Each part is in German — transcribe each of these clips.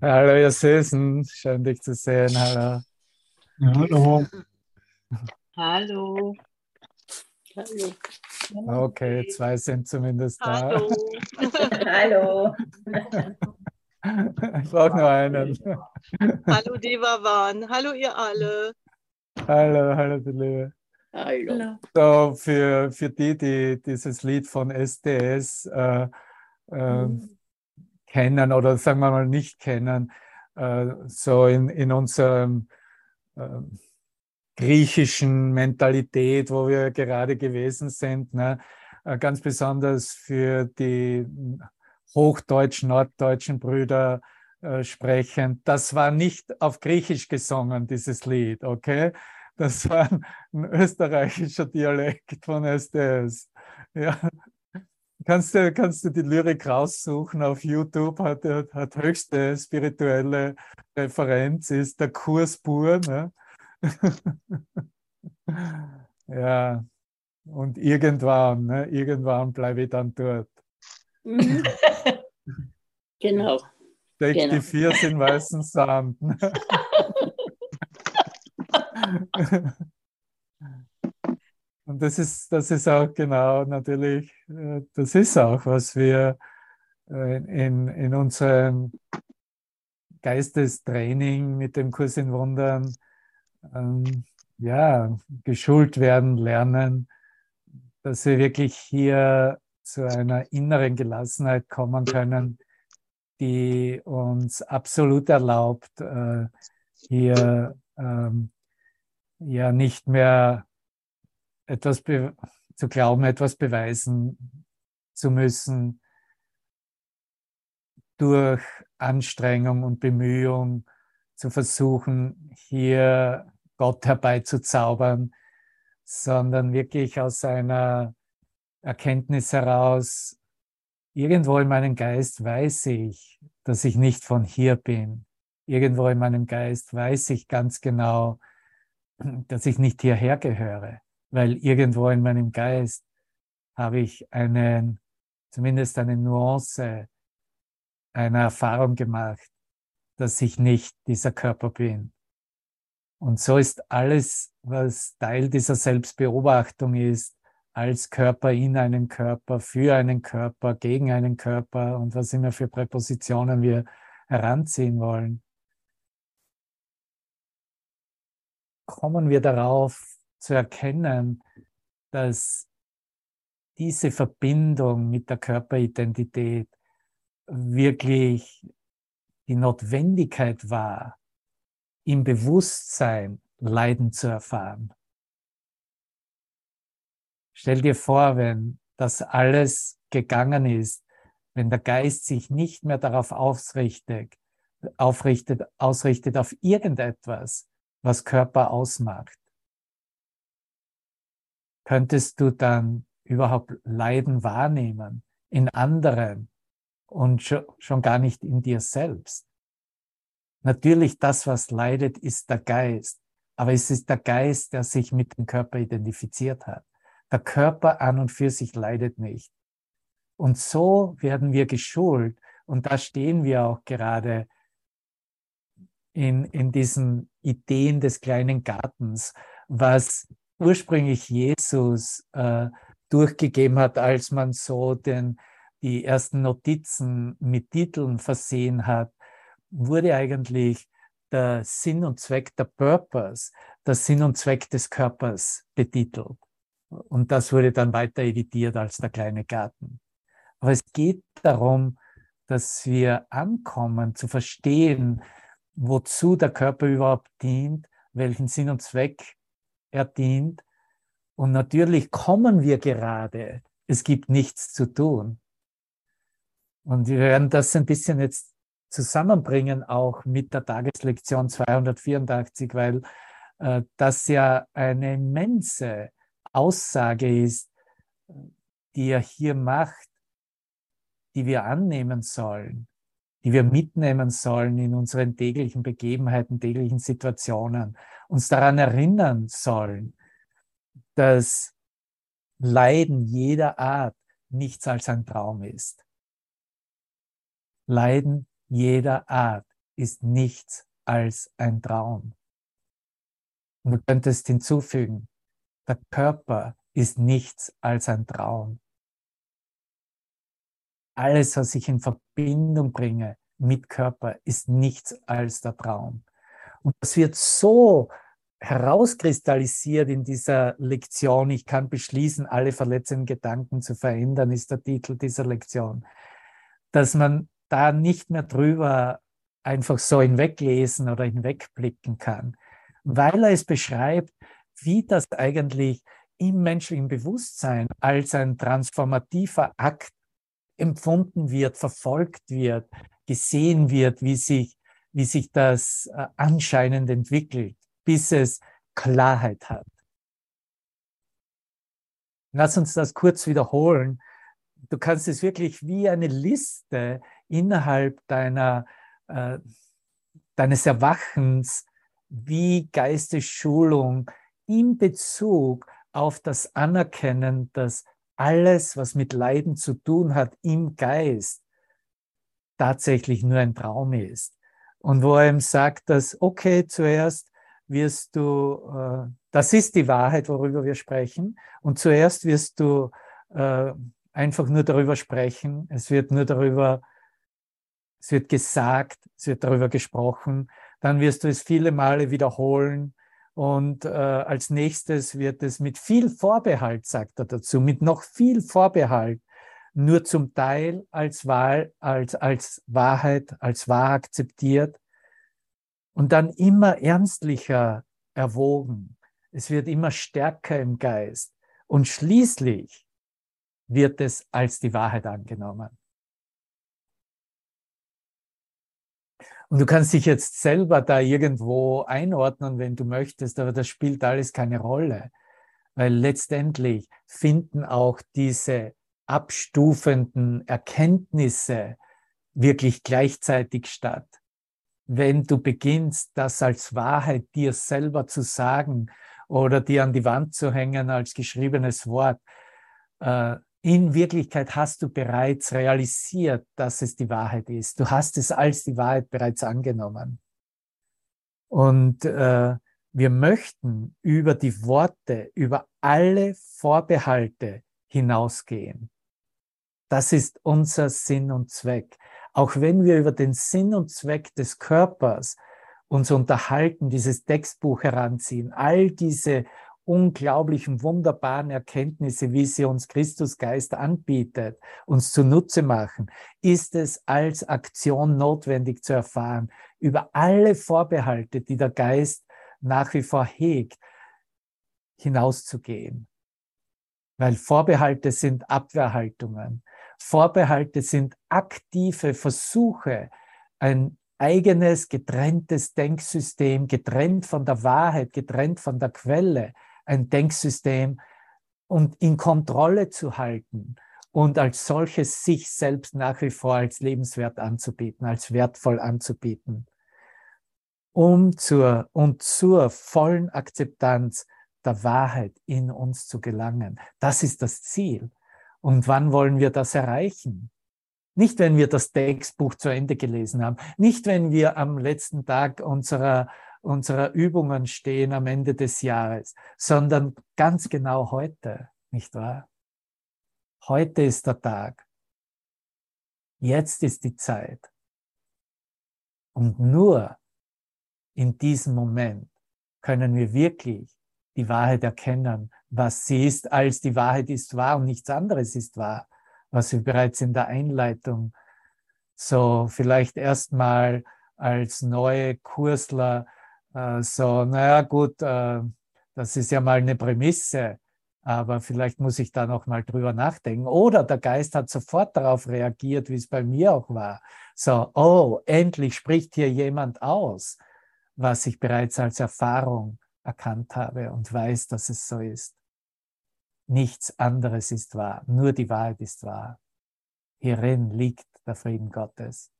Hallo, ihr Süßen. Schön, dich zu sehen. Hallo. Ja, hallo. Hallo. Hallo. Okay, zwei sind zumindest da. Hallo. Hallo. Ich brauche nur einen. Hallo Devavan. Hallo ihr alle. Hallo, hallo, du Liebe. Hallo. So, für, für die, die dieses Lied von SDS äh, äh, kennen oder sagen wir mal nicht kennen, äh, so in, in unserem äh, griechischen Mentalität, wo wir gerade gewesen sind, ne? Äh, ganz besonders für die hochdeutsch-norddeutschen Brüder äh, sprechen. Das war nicht auf Griechisch gesungen, dieses Lied, okay? Das war ein, ein österreichischer Dialekt von SDS. Ja. Kannst du, kannst du die Lyrik raussuchen auf YouTube, hat, hat höchste spirituelle Referenz, ist der Kurs pur. Ne? ja, und irgendwann, ne, irgendwann bleibe ich dann dort. Mhm. Genau. Steck Genau. die Viers in weißen Sand. Und das ist, das ist auch genau natürlich, äh, das ist auch, was wir äh, in, in unserem Geistestraining mit dem Kurs in Wundern ähm, ja, geschult werden, lernen, dass wir wirklich hier zu einer inneren Gelassenheit kommen können, die uns absolut erlaubt, äh, hier ähm, ja nicht mehr etwas zu glauben, etwas beweisen zu müssen durch Anstrengung und Bemühung zu versuchen, hier Gott herbeizuzaubern, sondern wirklich aus einer Erkenntnis heraus, irgendwo in meinem Geist weiß ich, dass ich nicht von hier bin. Irgendwo in meinem Geist weiß ich ganz genau, dass ich nicht hierher gehöre, weil irgendwo in meinem Geist habe ich einen, zumindest eine Nuance einer Erfahrung gemacht, dass ich nicht dieser Körper bin. Und so ist alles, was Teil dieser Selbstbeobachtung ist, als Körper in einen Körper, für einen Körper, gegen einen Körper und was immer für Präpositionen wir heranziehen wollen, kommen wir darauf zu erkennen, dass diese Verbindung mit der Körperidentität wirklich die Notwendigkeit war, im Bewusstsein Leiden zu erfahren. Stell dir vor, wenn das alles gegangen ist, wenn der Geist sich nicht mehr darauf ausrichtet, aufrichtet, ausrichtet auf irgendetwas, was Körper ausmacht. Könntest du dann überhaupt Leiden wahrnehmen in anderen und schon, gar nicht in dir selbst? Natürlich, das, was leidet, ist der Geist, aber es ist der Geist, der sich mit dem Körper identifiziert hat. Der Körper an und für sich leidet nicht. Und so werden wir geschult und da stehen wir auch gerade in, in diesen Ideen des kleinen Gartens, was ursprünglich Jesus äh, durchgegeben hat, als man so den, die ersten Notizen mit Titeln versehen hat, wurde eigentlich der Sinn und Zweck, der Purpose, der Sinn und Zweck des Körpers betitelt. Und das wurde dann weiter editiert als der kleine Garten. Aber es geht darum, dass wir ankommen, zu verstehen, wozu der Körper überhaupt dient, welchen Sinn und Zweck er dient. Und natürlich kommen wir gerade, es gibt nichts zu tun. Und wir werden das ein bisschen jetzt zusammenbringen, auch mit der Tageslektion 284, weil äh, das ja eine immense Aussage ist, die er hier macht, die wir annehmen sollen, die wir mitnehmen sollen in unseren täglichen Begebenheiten, täglichen Situationen, uns daran erinnern sollen, dass Leiden jeder Art nichts als ein Traum ist. Leiden jeder Art ist nichts als ein Traum. Und du könntest hinzufügen, der Körper ist nichts als ein Traum. Alles, was ich in Verbindung bringe mit Körper, ist nichts als der Traum. Und das wird so herauskristallisiert in dieser Lektion. Ich kann beschließen, alle verletzenden Gedanken zu verändern, ist der Titel dieser Lektion. Dass man da nicht mehr drüber einfach so hinweglesen oder hinwegblicken kann, weil er es beschreibt, wie das eigentlich im menschlichen Bewusstsein als ein transformativer Akt empfunden wird, verfolgt wird, gesehen wird, wie sich, wie sich das äh, anscheinend entwickelt, bis es Klarheit hat. Lass uns das kurz wiederholen. Du kannst es wirklich wie eine Liste innerhalb deiner, äh, deines Erwachens, wie Geistesschulung in Bezug auf das Anerkennen, dass alles, was mit Leiden zu tun hat im Geist, tatsächlich nur ein Traum ist. Und wo er ihm sagt, dass, okay, zuerst wirst du, äh, das ist die Wahrheit, worüber wir sprechen, und zuerst wirst du äh, einfach nur darüber sprechen, es wird nur darüber, es wird gesagt, es wird darüber gesprochen, dann wirst du es viele Male wiederholen, und äh, als nächstes wird es mit viel Vorbehalt, sagt er dazu, mit noch viel Vorbehalt, nur zum Teil als, Wahl, als, als Wahrheit, als wahr akzeptiert und dann immer ernstlicher erwogen. Es wird immer stärker im Geist und schließlich wird es als die Wahrheit angenommen. Und du kannst dich jetzt selber da irgendwo einordnen, wenn du möchtest, aber das spielt alles keine Rolle, weil letztendlich finden auch diese abstufenden Erkenntnisse wirklich gleichzeitig statt. Wenn du beginnst, das als Wahrheit dir selber zu sagen oder dir an die Wand zu hängen als geschriebenes Wort, äh, in Wirklichkeit hast du bereits realisiert, dass es die Wahrheit ist. Du hast es als die Wahrheit bereits angenommen. Und äh, wir möchten über die Worte, über alle Vorbehalte hinausgehen. Das ist unser Sinn und Zweck. Auch wenn wir über den Sinn und Zweck des Körpers uns unterhalten, dieses Textbuch heranziehen, all diese unglaublichen, wunderbaren Erkenntnisse, wie sie uns Christusgeist anbietet, uns zunutze machen, ist es als Aktion notwendig zu erfahren, über alle Vorbehalte, die der Geist nach wie vor hegt, hinauszugehen. Weil Vorbehalte sind Abwehrhaltungen. Vorbehalte sind aktive Versuche, ein eigenes, getrenntes Denksystem, getrennt von der Wahrheit, getrennt von der Quelle, ein Denksystem und in Kontrolle zu halten und als solches sich selbst nach wie vor als lebenswert anzubieten, als wertvoll anzubieten, um zur und zur vollen Akzeptanz der Wahrheit in uns zu gelangen. Das ist das Ziel. Und wann wollen wir das erreichen? Nicht, wenn wir das Textbuch zu Ende gelesen haben, nicht, wenn wir am letzten Tag unserer unserer Übungen stehen am Ende des Jahres, sondern ganz genau heute, nicht wahr? Heute ist der Tag. Jetzt ist die Zeit. Und nur in diesem Moment können wir wirklich die Wahrheit erkennen, was sie ist, als die Wahrheit ist wahr und nichts anderes ist wahr, was wir bereits in der Einleitung so vielleicht erstmal als neue Kursler äh, so, naja gut, äh, das ist ja mal eine Prämisse, aber vielleicht muss ich da noch mal drüber nachdenken. Oder der Geist hat sofort darauf reagiert, wie es bei mir auch war. So, oh, endlich spricht hier jemand aus, was ich bereits als Erfahrung erkannt habe und weiß, dass es so ist. Nichts anderes ist wahr, nur die Wahrheit ist wahr. Hierin liegt der Frieden Gottes.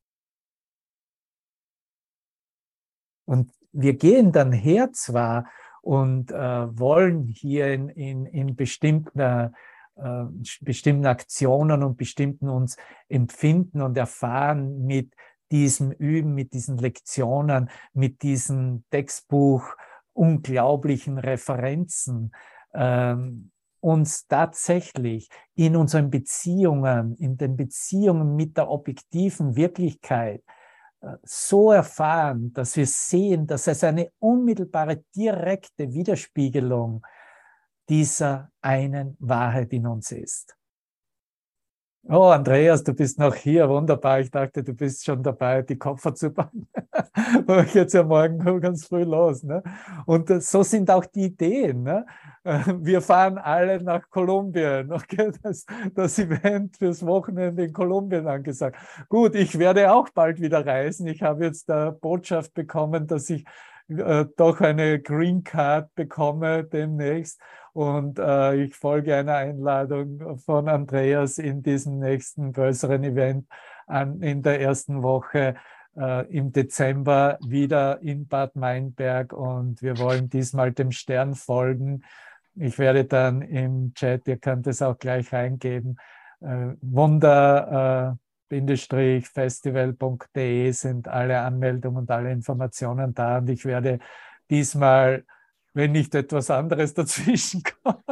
Und wir gehen dann her zwar und äh, wollen hier in, in, in bestimmter äh, bestimmten Aktionen und bestimmten uns empfinden und erfahren mit diesem Üben, mit diesen Lektionen, mit diesen Textbuch unglaublichen Referenzen, ähm, uns tatsächlich in unseren Beziehungen, in den Beziehungen mit der objektiven Wirklichkeit äh, so erfahren, dass wir sehen, dass es eine unmittelbare, direkte Widerspiegelung dieser einen Wahrheit in uns ist. Oh, Andreas, du bist noch hier. Wunderbar. Ich dachte, du bist schon dabei, die Koffer zu. Weil ich jetzt ja morgen ganz früh los. Ne? Und äh, so sind auch die Ideen. Ne? Äh, wir fahren alle nach Kolumbien. Okay? Das, das Event fürs Wochenende in Kolumbien angesagt. Gut, ich werde auch bald wieder reisen. Ich habe jetzt der Botschaft bekommen, dass ich äh, doch eine Green Card bekomme demnächst. Und äh, ich folge einer Einladung von Andreas in diesem nächsten größeren Event an, in der ersten Woche äh, im Dezember wieder in Bad Meinberg. Und wir wollen diesmal dem Stern folgen. Ich werde dann im Chat, ihr könnt es auch gleich reingeben, äh, Wunder. Festival.de sind alle Anmeldungen und alle Informationen da und ich werde diesmal wenn nicht etwas anderes dazwischen kommt.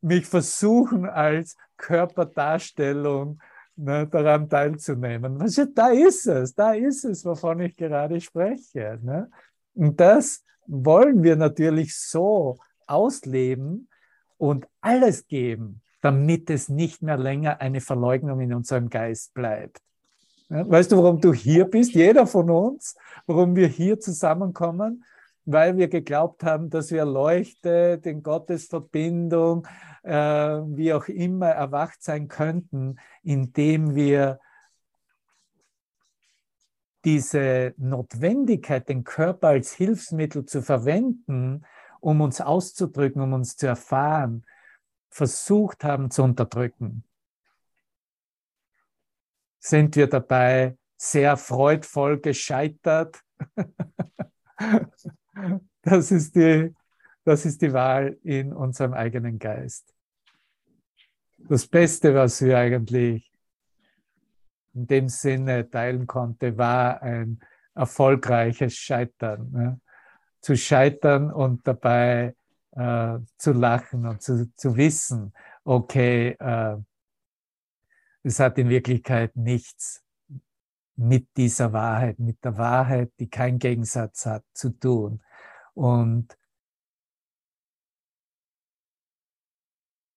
mich versuchen als Körperdarstellung ne, daran teilzunehmen. Was, da ist es, da ist es, wovon ich gerade spreche. Ne? Und das wollen wir natürlich so ausleben und alles geben, damit es nicht mehr länger eine Verleugnung in unserem Geist bleibt. Weißt du, warum du hier bist? Jeder von uns, warum wir hier zusammenkommen? Weil wir geglaubt haben, dass wir Leuchte, in Gottesverbindung, äh, wie auch immer erwacht sein könnten, indem wir diese Notwendigkeit, den Körper als Hilfsmittel zu verwenden, um uns auszudrücken, um uns zu erfahren, versucht haben zu unterdrücken sind wir dabei sehr freudvoll gescheitert. das, ist die, das ist die Wahl in unserem eigenen Geist. Das Beste, was wir eigentlich in dem Sinne teilen konnte, war ein erfolgreiches Scheitern. Zu scheitern und dabei äh, zu lachen und zu, zu wissen, okay, äh, es hat in Wirklichkeit nichts mit dieser Wahrheit, mit der Wahrheit, die keinen Gegensatz hat, zu tun. Und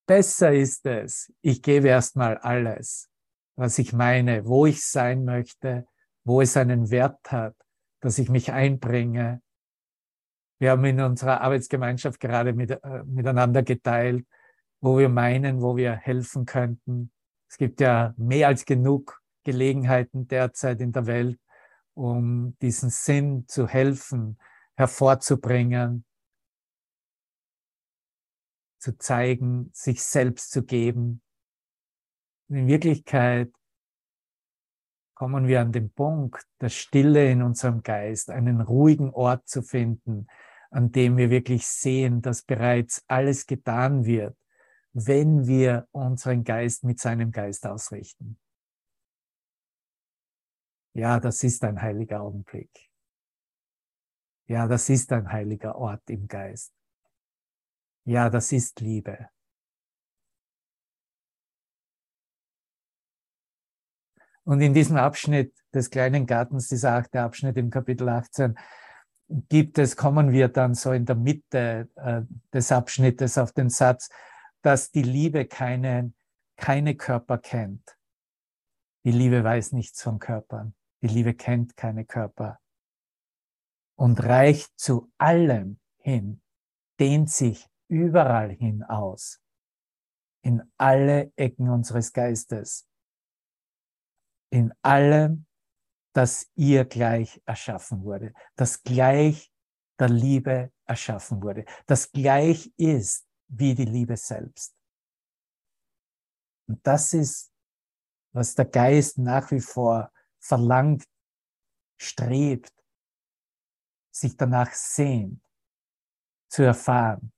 besser ist es, ich gebe erstmal alles, was ich meine, wo ich sein möchte, wo es einen Wert hat, dass ich mich einbringe. Wir haben in unserer Arbeitsgemeinschaft gerade mit, äh, miteinander geteilt, wo wir meinen, wo wir helfen könnten, es gibt ja mehr als genug Gelegenheiten derzeit in der Welt, um diesen Sinn zu helfen, hervorzubringen, zu zeigen, sich selbst zu geben. in Wirklichkeit kommen wir an den Punkt, der Stille in unserem Geist, einen ruhigen Ort zu finden, an dem wir wirklich sehen, dass bereits alles getan wird, wenn wir unseren Geist mit seinem Geist ausrichten. Ja, das ist ein heiliger Augenblick. Ja, das ist ein heiliger Ort im Geist. Ja, das ist Liebe. Und in diesem Abschnitt des kleinen Gartens, dieser achte Abschnitt im Kapitel 18, gibt es, kommen wir dann so in der Mitte äh, des Abschnittes auf den Satz, dass die Liebe keine, keine Körper kennt. Die Liebe weiß nichts von Körpern. Die Liebe kennt keine Körper und reicht zu allem hin, dehnt sich überall hin aus, in alle Ecken unseres Geistes, in allem, das ihr gleich erschaffen wurde, das gleich der Liebe erschaffen wurde, das gleich ist wie die Liebe selbst. Und das ist, was der Geist nach wie vor verlangt, strebt, sich danach sehnt. zu erfahren.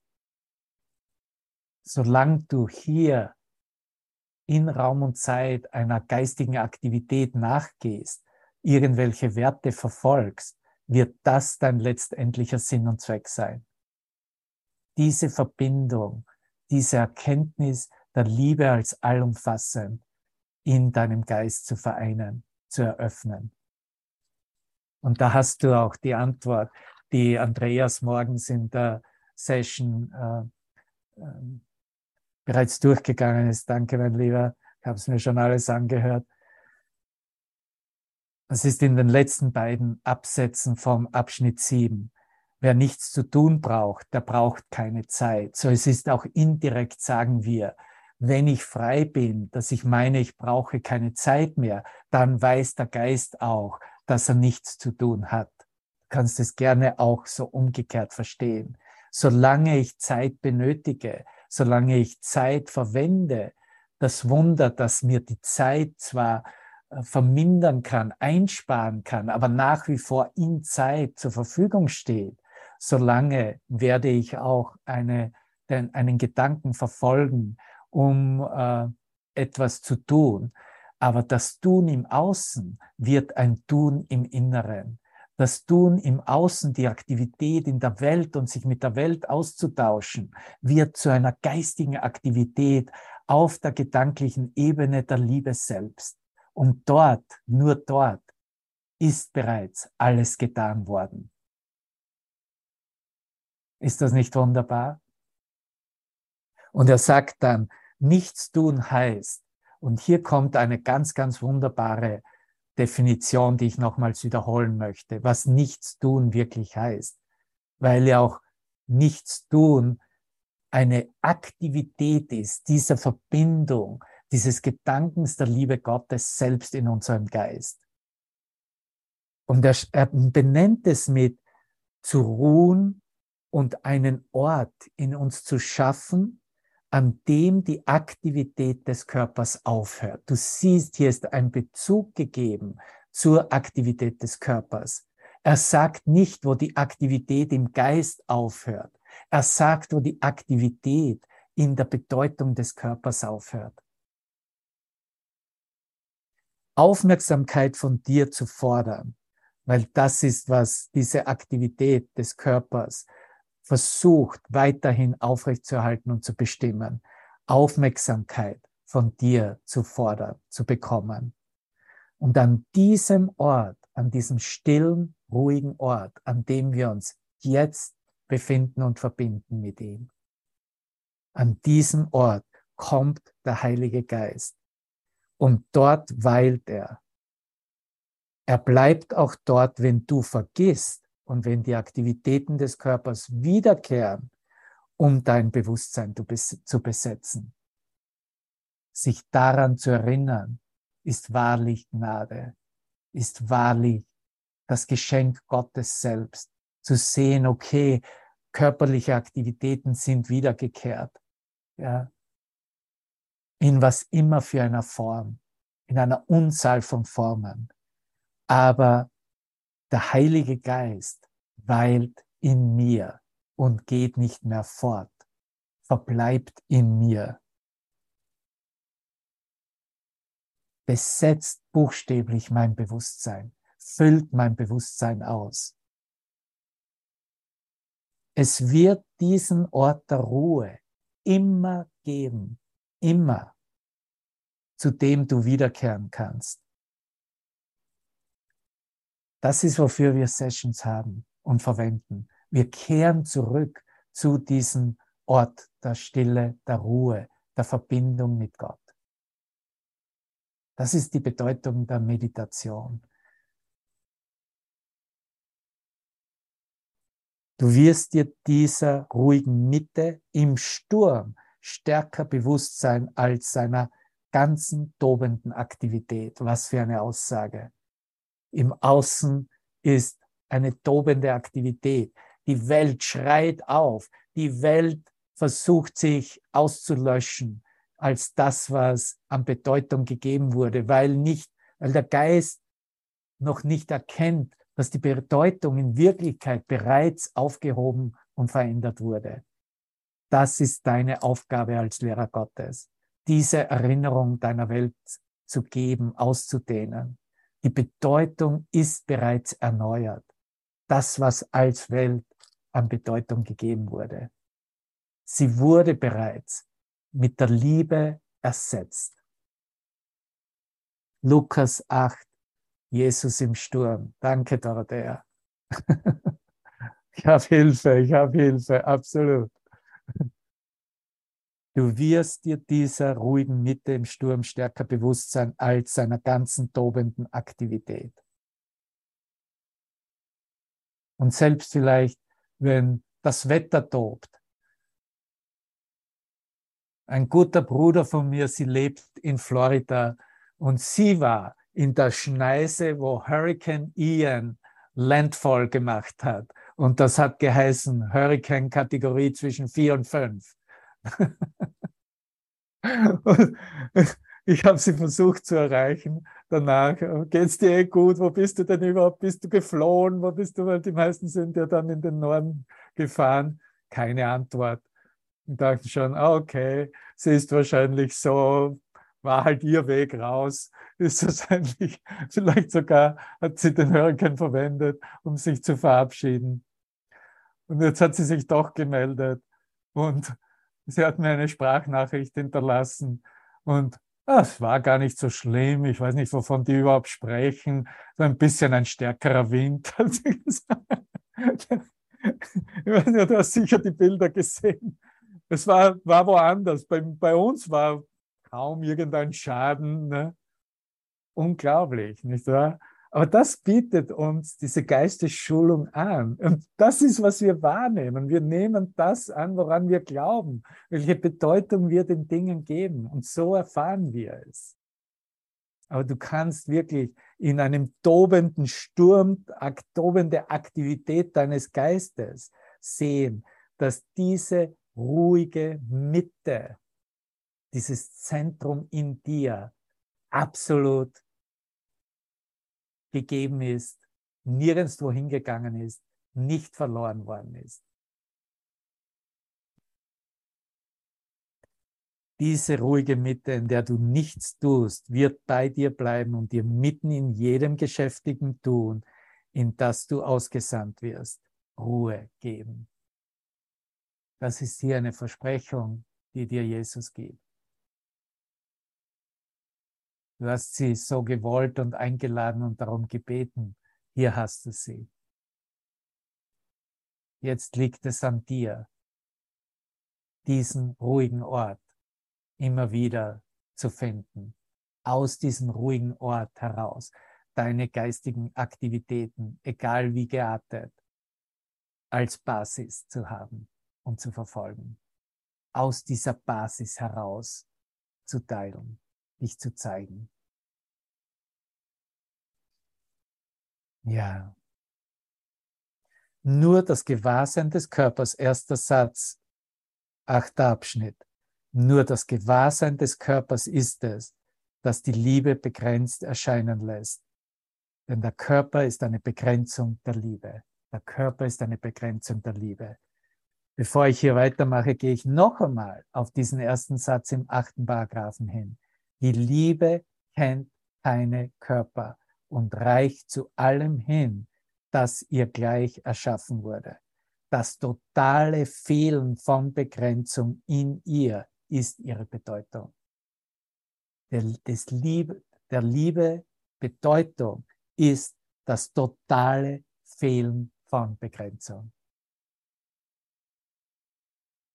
Solange du hier in Raum und Zeit einer geistigen Aktivität nachgehst, irgendwelche Werte verfolgst, wird das dein letztendlicher Sinn und Zweck sein. Diese Verbindung, diese Erkenntnis der Liebe als allumfassend in deinem Geist zu vereinen, zu eröffnen. Und da hast du auch die Antwort, die Andreas morgens in der Session äh, äh, bereits durchgegangen ist. Danke, mein Lieber. Ich habe es mir schon alles angehört. Es ist in den letzten beiden Absätzen vom Abschnitt 7. Wer nichts zu tun braucht, der braucht keine Zeit. So es ist auch indirekt, sagen wir, wenn ich frei bin, dass ich meine, ich brauche keine Zeit mehr, dann weiß der Geist auch, dass er nichts zu tun hat. Du kannst es gerne auch so umgekehrt verstehen. Solange ich Zeit benötige, solange ich Zeit verwende, das Wunder, dass mir die Zeit zwar vermindern kann, einsparen kann, aber nach wie vor in Zeit zur Verfügung steht, solange werde ich auch eine, den, einen Gedanken verfolgen, um äh, etwas zu tun. Aber das Tun im Außen wird ein Tun im Inneren. Das Tun im Außen, die Aktivität in der Welt und sich mit der Welt auszutauschen, wird zu einer geistigen Aktivität auf der gedanklichen Ebene der Liebe selbst. Und dort, nur dort, ist bereits alles getan worden. Ist das nicht wunderbar? Und er sagt dann, nichts tun heißt, und hier kommt eine ganz, ganz wunderbare Definition, die ich nochmals wiederholen möchte, was nichts tun wirklich heißt, weil ja auch nichts tun eine Aktivität ist, dieser Verbindung, dieses Gedankens der Liebe Gottes selbst in unserem Geist. Und er, er benennt es mit zu ruhen und einen Ort in uns zu schaffen, an dem die Aktivität des Körpers aufhört. Du siehst, hier ist ein Bezug gegeben zur Aktivität des Körpers. Er sagt nicht, wo die Aktivität im Geist aufhört. Er sagt, wo die Aktivität in der Bedeutung des Körpers aufhört. Aufmerksamkeit von dir zu fordern, weil das ist, was diese Aktivität des Körpers versucht weiterhin aufrechtzuerhalten und zu bestimmen, Aufmerksamkeit von dir zu fordern, zu bekommen. Und an diesem Ort, an diesem stillen, ruhigen Ort, an dem wir uns jetzt befinden und verbinden mit ihm, an diesem Ort kommt der Heilige Geist und dort weilt er. Er bleibt auch dort, wenn du vergisst, und wenn die Aktivitäten des Körpers wiederkehren, um dein Bewusstsein zu besetzen. Sich daran zu erinnern, ist wahrlich Gnade, ist wahrlich das Geschenk Gottes selbst, zu sehen, okay, körperliche Aktivitäten sind wiedergekehrt, ja, in was immer für einer Form, in einer Unzahl von Formen. Aber der Heilige Geist weilt in mir und geht nicht mehr fort, verbleibt in mir. Besetzt buchstäblich mein Bewusstsein, füllt mein Bewusstsein aus. Es wird diesen Ort der Ruhe immer geben, immer, zu dem du wiederkehren kannst. Das ist, wofür wir Sessions haben und verwenden. Wir kehren zurück zu diesem Ort der Stille, der Ruhe, der Verbindung mit Gott. Das ist die Bedeutung der Meditation. Du wirst dir dieser ruhigen Mitte im Sturm stärker bewusst sein als seiner ganzen tobenden Aktivität. Was für eine Aussage im Außen ist eine tobende Aktivität. Die Welt schreit auf. Die Welt versucht sich auszulöschen als das, was an Bedeutung gegeben wurde, weil nicht, weil der Geist noch nicht erkennt, dass die Bedeutung in Wirklichkeit bereits aufgehoben und verändert wurde. Das ist deine Aufgabe als Lehrer Gottes, diese Erinnerung deiner Welt zu geben, auszudehnen. Die Bedeutung ist bereits erneuert. Das, was als Welt an Bedeutung gegeben wurde. Sie wurde bereits mit der Liebe ersetzt. Lukas 8, Jesus im Sturm. Danke, Dorothea. ich habe Hilfe, ich habe Hilfe, absolut. Du wirst dir dieser ruhigen Mitte im Sturm stärker bewusst sein als seiner ganzen tobenden Aktivität. Und selbst vielleicht, wenn das Wetter tobt. Ein guter Bruder von mir, sie lebt in Florida und sie war in der Schneise, wo Hurricane Ian Landfall gemacht hat. Und das hat geheißen Hurricane-Kategorie zwischen vier und fünf. ich habe sie versucht zu erreichen. Danach, geht's dir eh gut? Wo bist du denn überhaupt? Bist du geflohen? Wo bist du? Weil die meisten sind ja dann in den Norden gefahren. Keine Antwort. Und dachten schon, ah, okay, sie ist wahrscheinlich so, war halt ihr Weg raus. Ist wahrscheinlich, vielleicht sogar hat sie den Hurricane verwendet, um sich zu verabschieden. Und jetzt hat sie sich doch gemeldet. Und Sie hat mir eine Sprachnachricht hinterlassen und ah, es war gar nicht so schlimm. Ich weiß nicht, wovon die überhaupt sprechen. So ein bisschen ein stärkerer Wind. Ich weiß nicht, du hast sicher die Bilder gesehen. Es war, war woanders. Bei, bei uns war kaum irgendein Schaden. Ne? Unglaublich, nicht wahr? Aber das bietet uns diese Geistesschulung an. Und das ist, was wir wahrnehmen. Wir nehmen das an, woran wir glauben, welche Bedeutung wir den Dingen geben. Und so erfahren wir es. Aber du kannst wirklich in einem tobenden Sturm, tobende Aktivität deines Geistes sehen, dass diese ruhige Mitte, dieses Zentrum in dir absolut gegeben ist, nirgendwo hingegangen ist, nicht verloren worden ist. Diese ruhige Mitte, in der du nichts tust, wird bei dir bleiben und dir mitten in jedem geschäftigen Tun, in das du ausgesandt wirst, Ruhe geben. Das ist hier eine Versprechung, die dir Jesus gibt. Du hast sie so gewollt und eingeladen und darum gebeten. Hier hast du sie. Jetzt liegt es an dir, diesen ruhigen Ort immer wieder zu finden. Aus diesem ruhigen Ort heraus deine geistigen Aktivitäten, egal wie geartet, als Basis zu haben und zu verfolgen. Aus dieser Basis heraus zu teilen dich zu zeigen. Ja. Nur das Gewahrsein des Körpers, erster Satz, achter Abschnitt. Nur das Gewahrsein des Körpers ist es, das die Liebe begrenzt erscheinen lässt. Denn der Körper ist eine Begrenzung der Liebe. Der Körper ist eine Begrenzung der Liebe. Bevor ich hier weitermache, gehe ich noch einmal auf diesen ersten Satz im achten Paragraphen hin. Die Liebe kennt keine Körper und reicht zu allem hin, das ihr gleich erschaffen wurde. Das totale Fehlen von Begrenzung in ihr ist ihre Bedeutung. Der, des Liebe, der Liebe Bedeutung ist das totale Fehlen von Begrenzung.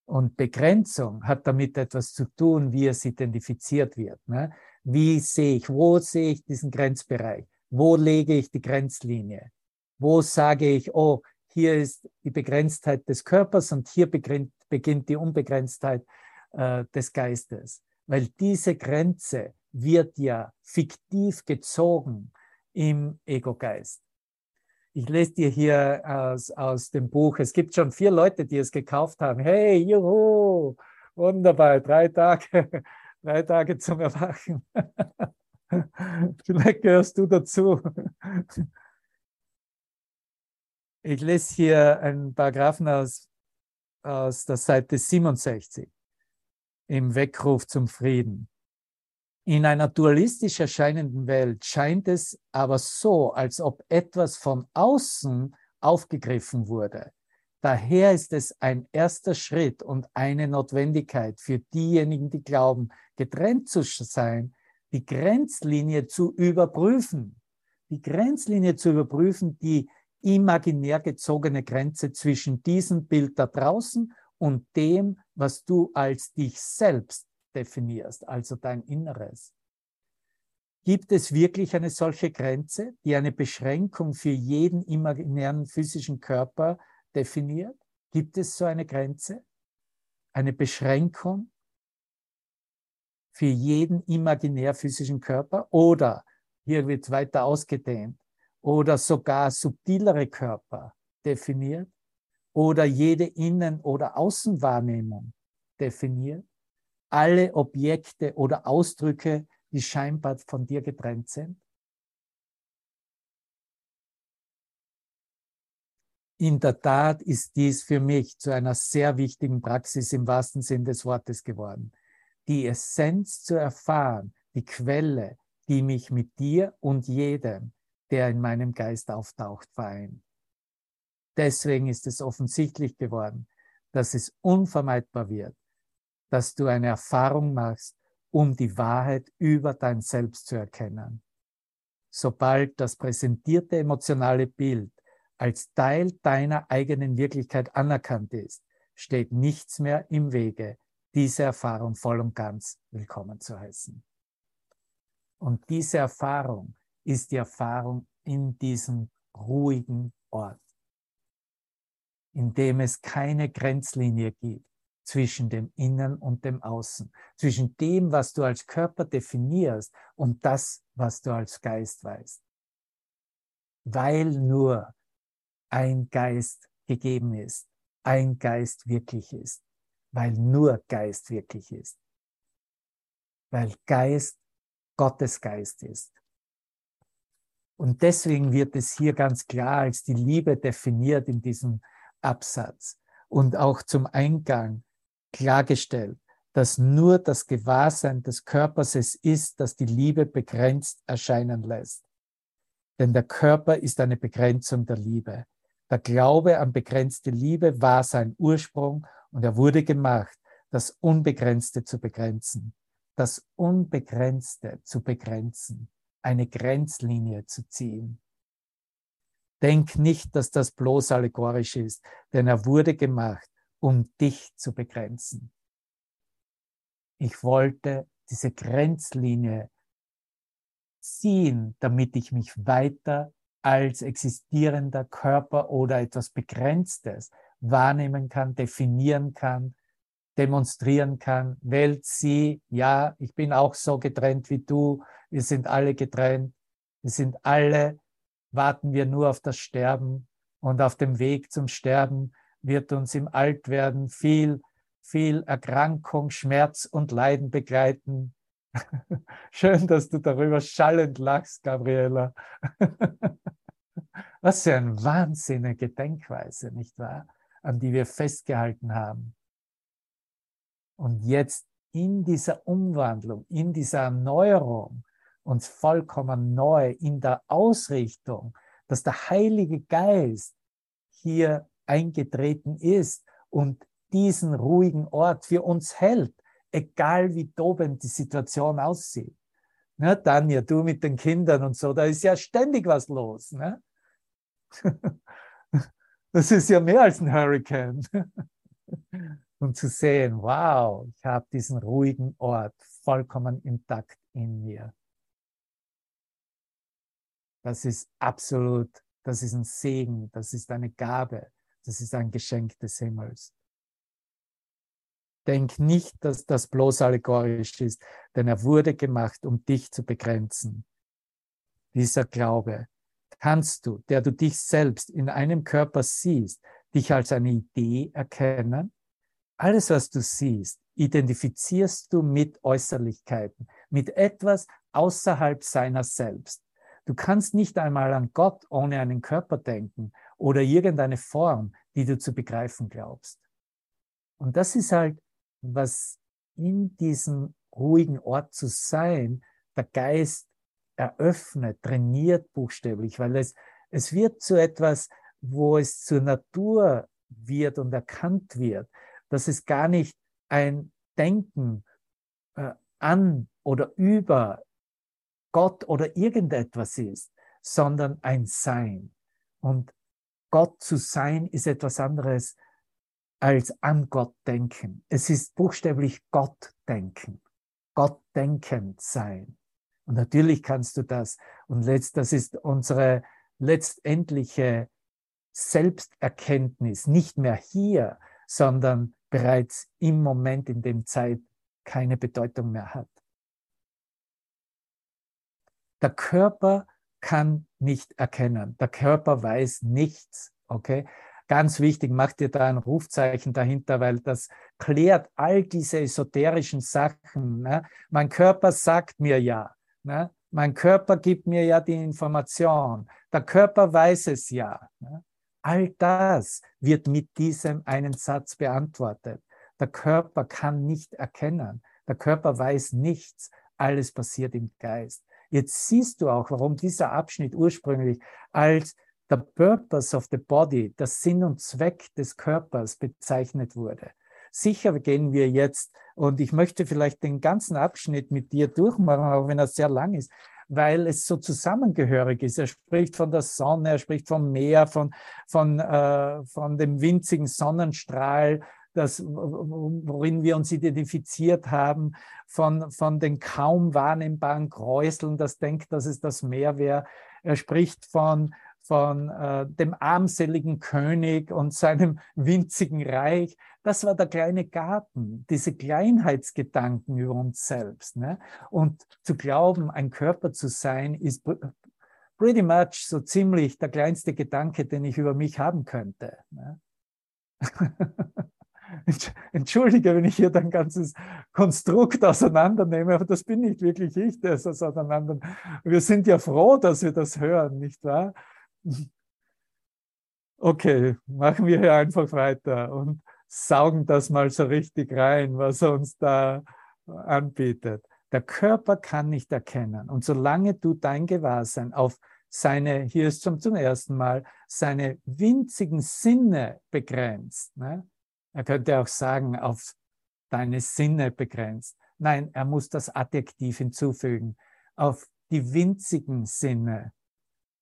Und Begrenzung hat damit etwas zu tun, wie es identifiziert wird. Ne? Wie sehe ich, wo sehe ich diesen Grenzbereich? Wo lege ich die Grenzlinie? Wo sage ich, oh, hier ist die Begrenztheit des Körpers und hier beginnt die Unbegrenztheit äh, des Geistes. Weil diese Grenze wird ja fiktiv gezogen im Ego-Geist. Ich lese dir hier aus, aus dem Buch, es gibt schon vier Leute, die es gekauft haben. Hey, juhu, wunderbar, drei Tage, drei Tage zum Erwachen. Vielleicht gehörst du dazu. Ich lese hier einen Paragraphen aus aus der Seite 67 im Weckruf zum Frieden. In einer dualistisch erscheinenden Welt scheint es aber so, als ob etwas von außen aufgegriffen wurde. Daher ist es ein erster Schritt und eine Notwendigkeit für diejenigen, die glauben, getrennt zu sein, die Grenzlinie zu überprüfen. Die Grenzlinie zu überprüfen, die imaginär gezogene Grenze zwischen diesem Bild da draußen und dem, was du als dich selbst definierst, also dein Inneres. Gibt es wirklich eine solche Grenze, die eine Beschränkung für jeden imaginären physischen Körper definiert? Gibt es so eine Grenze? Eine Beschränkung für jeden imaginär physischen Körper? Oder, hier wird weiter ausgedehnt, oder sogar subtilere Körper definiert? Oder jede Innen- oder Außenwahrnehmung definiert? Alle Objekte oder Ausdrücke, die scheinbar von dir getrennt sind? In der Tat ist dies für mich zu einer sehr wichtigen Praxis im wahrsten Sinn des Wortes geworden. Die Essenz zu erfahren, die Quelle, die mich mit dir und jedem, der in meinem Geist auftaucht, vereint. Deswegen ist es offensichtlich geworden, dass es unvermeidbar wird, dass du eine Erfahrung machst, um die Wahrheit über dein Selbst zu erkennen. Sobald das präsentierte emotionale Bild als Teil deiner eigenen Wirklichkeit anerkannt ist, steht nichts mehr im Wege, diese Erfahrung voll und ganz willkommen zu heißen. Und diese Erfahrung ist die Erfahrung in diesem ruhigen Ort, in dem es keine Grenzlinie gibt, zwischen dem Innen und dem Außen, zwischen dem, was du als Körper definierst und das, was du als Geist weißt. Weil nur ein Geist gegeben ist, ein Geist wirklich ist, weil nur Geist wirklich ist, weil Geist Gottes Geist ist. Und deswegen wird es hier ganz klar als die Liebe definiert in diesem Absatz und auch zum Eingang klargestellt, dass nur das Gewahrsein des Körpers es ist, das die Liebe begrenzt erscheinen lässt. Denn der Körper ist eine Begrenzung der Liebe. Der Glaube an begrenzte Liebe war sein Ursprung und er wurde gemacht, das Unbegrenzte zu begrenzen. Das Unbegrenzte zu begrenzen, eine Grenzlinie zu ziehen. Denk nicht, dass das bloß allegorisch ist, denn er wurde gemacht, um dich zu begrenzen. Ich wollte diese Grenzlinie ziehen, damit ich mich weiter als existierender Körper oder etwas Begrenztes wahrnehmen kann, definieren kann, demonstrieren kann. Welt, sie, ja, ich bin auch so getrennt wie du, wir sind alle getrennt, wir sind alle, warten wir nur auf das Sterben und auf dem Weg zum Sterben wird uns im Altwerden viel, viel Erkrankung, Schmerz und Leiden begleiten. Schön, dass du darüber schallend lachst, Gabriela. Was für eine wahnsinnige Denkweise, nicht wahr? An die wir festgehalten haben. Und jetzt in dieser Umwandlung, in dieser Erneuerung, uns vollkommen neu in der Ausrichtung, dass der Heilige Geist hier eingetreten ist und diesen ruhigen Ort für uns hält, egal wie tobend die Situation aussieht. Ne, Tanja, du mit den Kindern und so, da ist ja ständig was los. Ne? Das ist ja mehr als ein Hurricane. Und zu sehen, wow, ich habe diesen ruhigen Ort vollkommen intakt in mir. Das ist absolut, das ist ein Segen, das ist eine Gabe. Das ist ein Geschenk des Himmels. Denk nicht, dass das bloß allegorisch ist, denn er wurde gemacht, um dich zu begrenzen. Dieser Glaube kannst du, der du dich selbst in einem Körper siehst, dich als eine Idee erkennen. Alles, was du siehst, identifizierst du mit Äußerlichkeiten, mit etwas außerhalb seiner selbst. Du kannst nicht einmal an Gott ohne einen Körper denken oder irgendeine Form, die du zu begreifen glaubst. Und das ist halt, was in diesem ruhigen Ort zu sein, der Geist eröffnet, trainiert buchstäblich, weil es, es wird zu etwas, wo es zur Natur wird und erkannt wird, dass es gar nicht ein Denken äh, an oder über Gott oder irgendetwas ist, sondern ein Sein. Und Gott zu sein ist etwas anderes als an Gott denken. Es ist buchstäblich Gott denken, Gott denkend sein. Und natürlich kannst du das. Und letzt, das ist unsere letztendliche Selbsterkenntnis, nicht mehr hier, sondern bereits im Moment, in dem Zeit keine Bedeutung mehr hat. Der Körper kann nicht erkennen. Der Körper weiß nichts. Okay? Ganz wichtig, mach dir da ein Rufzeichen dahinter, weil das klärt all diese esoterischen Sachen. Ne? Mein Körper sagt mir ja. Ne? Mein Körper gibt mir ja die Information. Der Körper weiß es ja. Ne? All das wird mit diesem einen Satz beantwortet. Der Körper kann nicht erkennen. Der Körper weiß nichts. Alles passiert im Geist. Jetzt siehst du auch, warum dieser Abschnitt ursprünglich als der Purpose of the Body, der Sinn und Zweck des Körpers bezeichnet wurde. Sicher gehen wir jetzt, und ich möchte vielleicht den ganzen Abschnitt mit dir durchmachen, auch wenn er sehr lang ist, weil es so zusammengehörig ist. Er spricht von der Sonne, er spricht vom Meer, von, von, äh, von dem winzigen Sonnenstrahl, das, worin wir uns identifiziert haben, von, von den kaum wahrnehmbaren Kräuseln, das denkt, dass es das Meer wäre. Er spricht von, von äh, dem armseligen König und seinem winzigen Reich. Das war der kleine Garten, diese Kleinheitsgedanken über uns selbst. Ne? Und zu glauben, ein Körper zu sein, ist pretty much so ziemlich der kleinste Gedanke, den ich über mich haben könnte. Ne? Entschuldige, wenn ich hier dein ganzes Konstrukt auseinandernehme, aber das bin nicht wirklich ich, der es auseinander. Wir sind ja froh, dass wir das hören, nicht wahr? Okay, machen wir hier einfach weiter und saugen das mal so richtig rein, was er uns da anbietet. Der Körper kann nicht erkennen. Und solange du dein Gewahrsein auf seine, hier ist zum, zum ersten Mal, seine winzigen Sinne begrenzt, ne? Er könnte auch sagen, auf deine Sinne begrenzt. Nein, er muss das Adjektiv hinzufügen, auf die winzigen Sinne